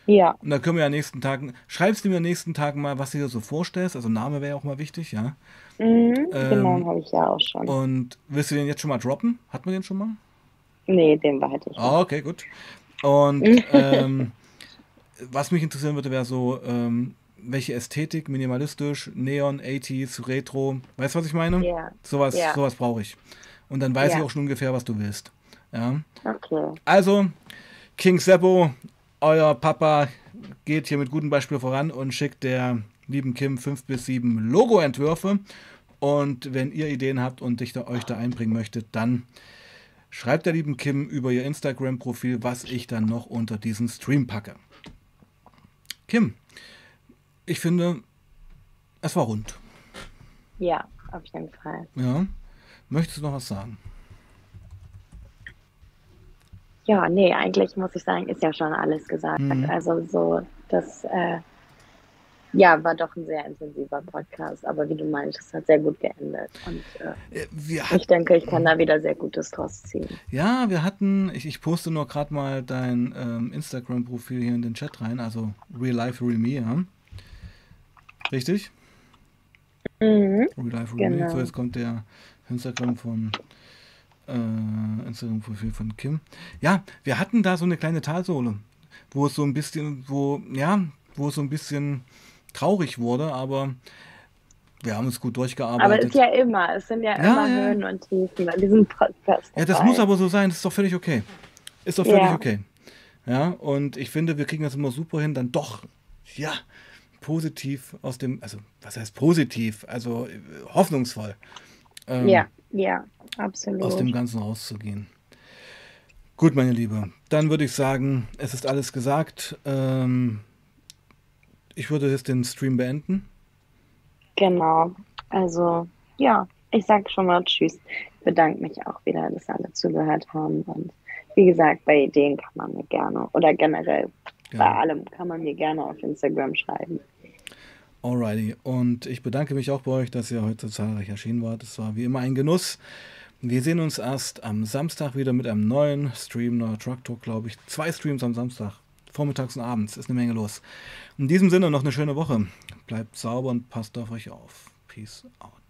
Ja. Und dann können wir ja nächsten Tagen, schreibst du mir nächsten Tagen mal, was du dir so vorstellst. Also Name wäre ja auch mal wichtig, ja. Mhm, ähm, genau, habe ich ja auch schon. Und willst du den jetzt schon mal droppen? Hatten wir den schon mal? Nee, den behalte ich. Ah, okay, gut. Und ähm, was mich interessieren würde, wäre so, ähm, welche Ästhetik, minimalistisch, Neon, 80s, Retro, weißt du, was ich meine? Ja. Sowas, ja. sowas brauche ich. Und dann weiß ja. ich auch schon ungefähr, was du willst. Ja. Okay. Also, King Seppo, euer Papa geht hier mit gutem Beispiel voran und schickt der lieben Kim fünf bis sieben Logo-Entwürfe. Und wenn ihr Ideen habt und ich da, euch da einbringen möchtet, dann schreibt der lieben Kim über ihr Instagram-Profil, was ich dann noch unter diesen Stream packe. Kim, ich finde, es war rund. Ja, auf jeden Fall. Ja. Möchtest du noch was sagen? Ja, nee, eigentlich muss ich sagen, ist ja schon alles gesagt. Mhm. Also so, das äh, ja, war doch ein sehr intensiver Podcast, aber wie du meinst, es hat sehr gut geendet. Und äh, ich denke, ich kann da wieder sehr Gutes draus ziehen. Ja, wir hatten, ich, ich poste nur gerade mal dein ähm, Instagram-Profil hier in den Chat rein, also Real Life Real Me, ja? Richtig? Mhm. Real Life Real genau. Me. So, jetzt kommt der Instagram von äh, Instagram-Profil von Kim. Ja, wir hatten da so eine kleine Talsohle, wo es so ein bisschen, wo, ja, wo es so ein bisschen traurig wurde, aber wir haben es gut durchgearbeitet. Aber es ist ja immer, es sind ja, ja immer ja. Höhen und Tiefen bei diesem Podcast. Ja, das muss aber so sein, das ist doch völlig okay. Ist doch völlig ja. okay. Ja, und ich finde, wir kriegen das immer super hin, dann doch, ja, positiv aus dem, also was heißt positiv, also äh, hoffnungsvoll. Ähm, ja, ja absolut. Aus dem Ganzen rauszugehen. Gut, meine Liebe, dann würde ich sagen, es ist alles gesagt. Ähm, ich würde jetzt den Stream beenden. Genau. Also, ja, ich sage schon mal Tschüss. Ich bedanke mich auch wieder, dass alle zugehört haben. Und wie gesagt, bei Ideen kann man mir gerne oder generell ja. bei allem kann man mir gerne auf Instagram schreiben. Alrighty. Und ich bedanke mich auch bei euch, dass ihr heute zahlreich erschienen wart. Es war wie immer ein Genuss. Wir sehen uns erst am Samstag wieder mit einem neuen Stream, neuer Truck Talk, glaube ich. Zwei Streams am Samstag, vormittags und abends. Ist eine Menge los. In diesem Sinne noch eine schöne Woche. Bleibt sauber und passt auf euch auf. Peace out.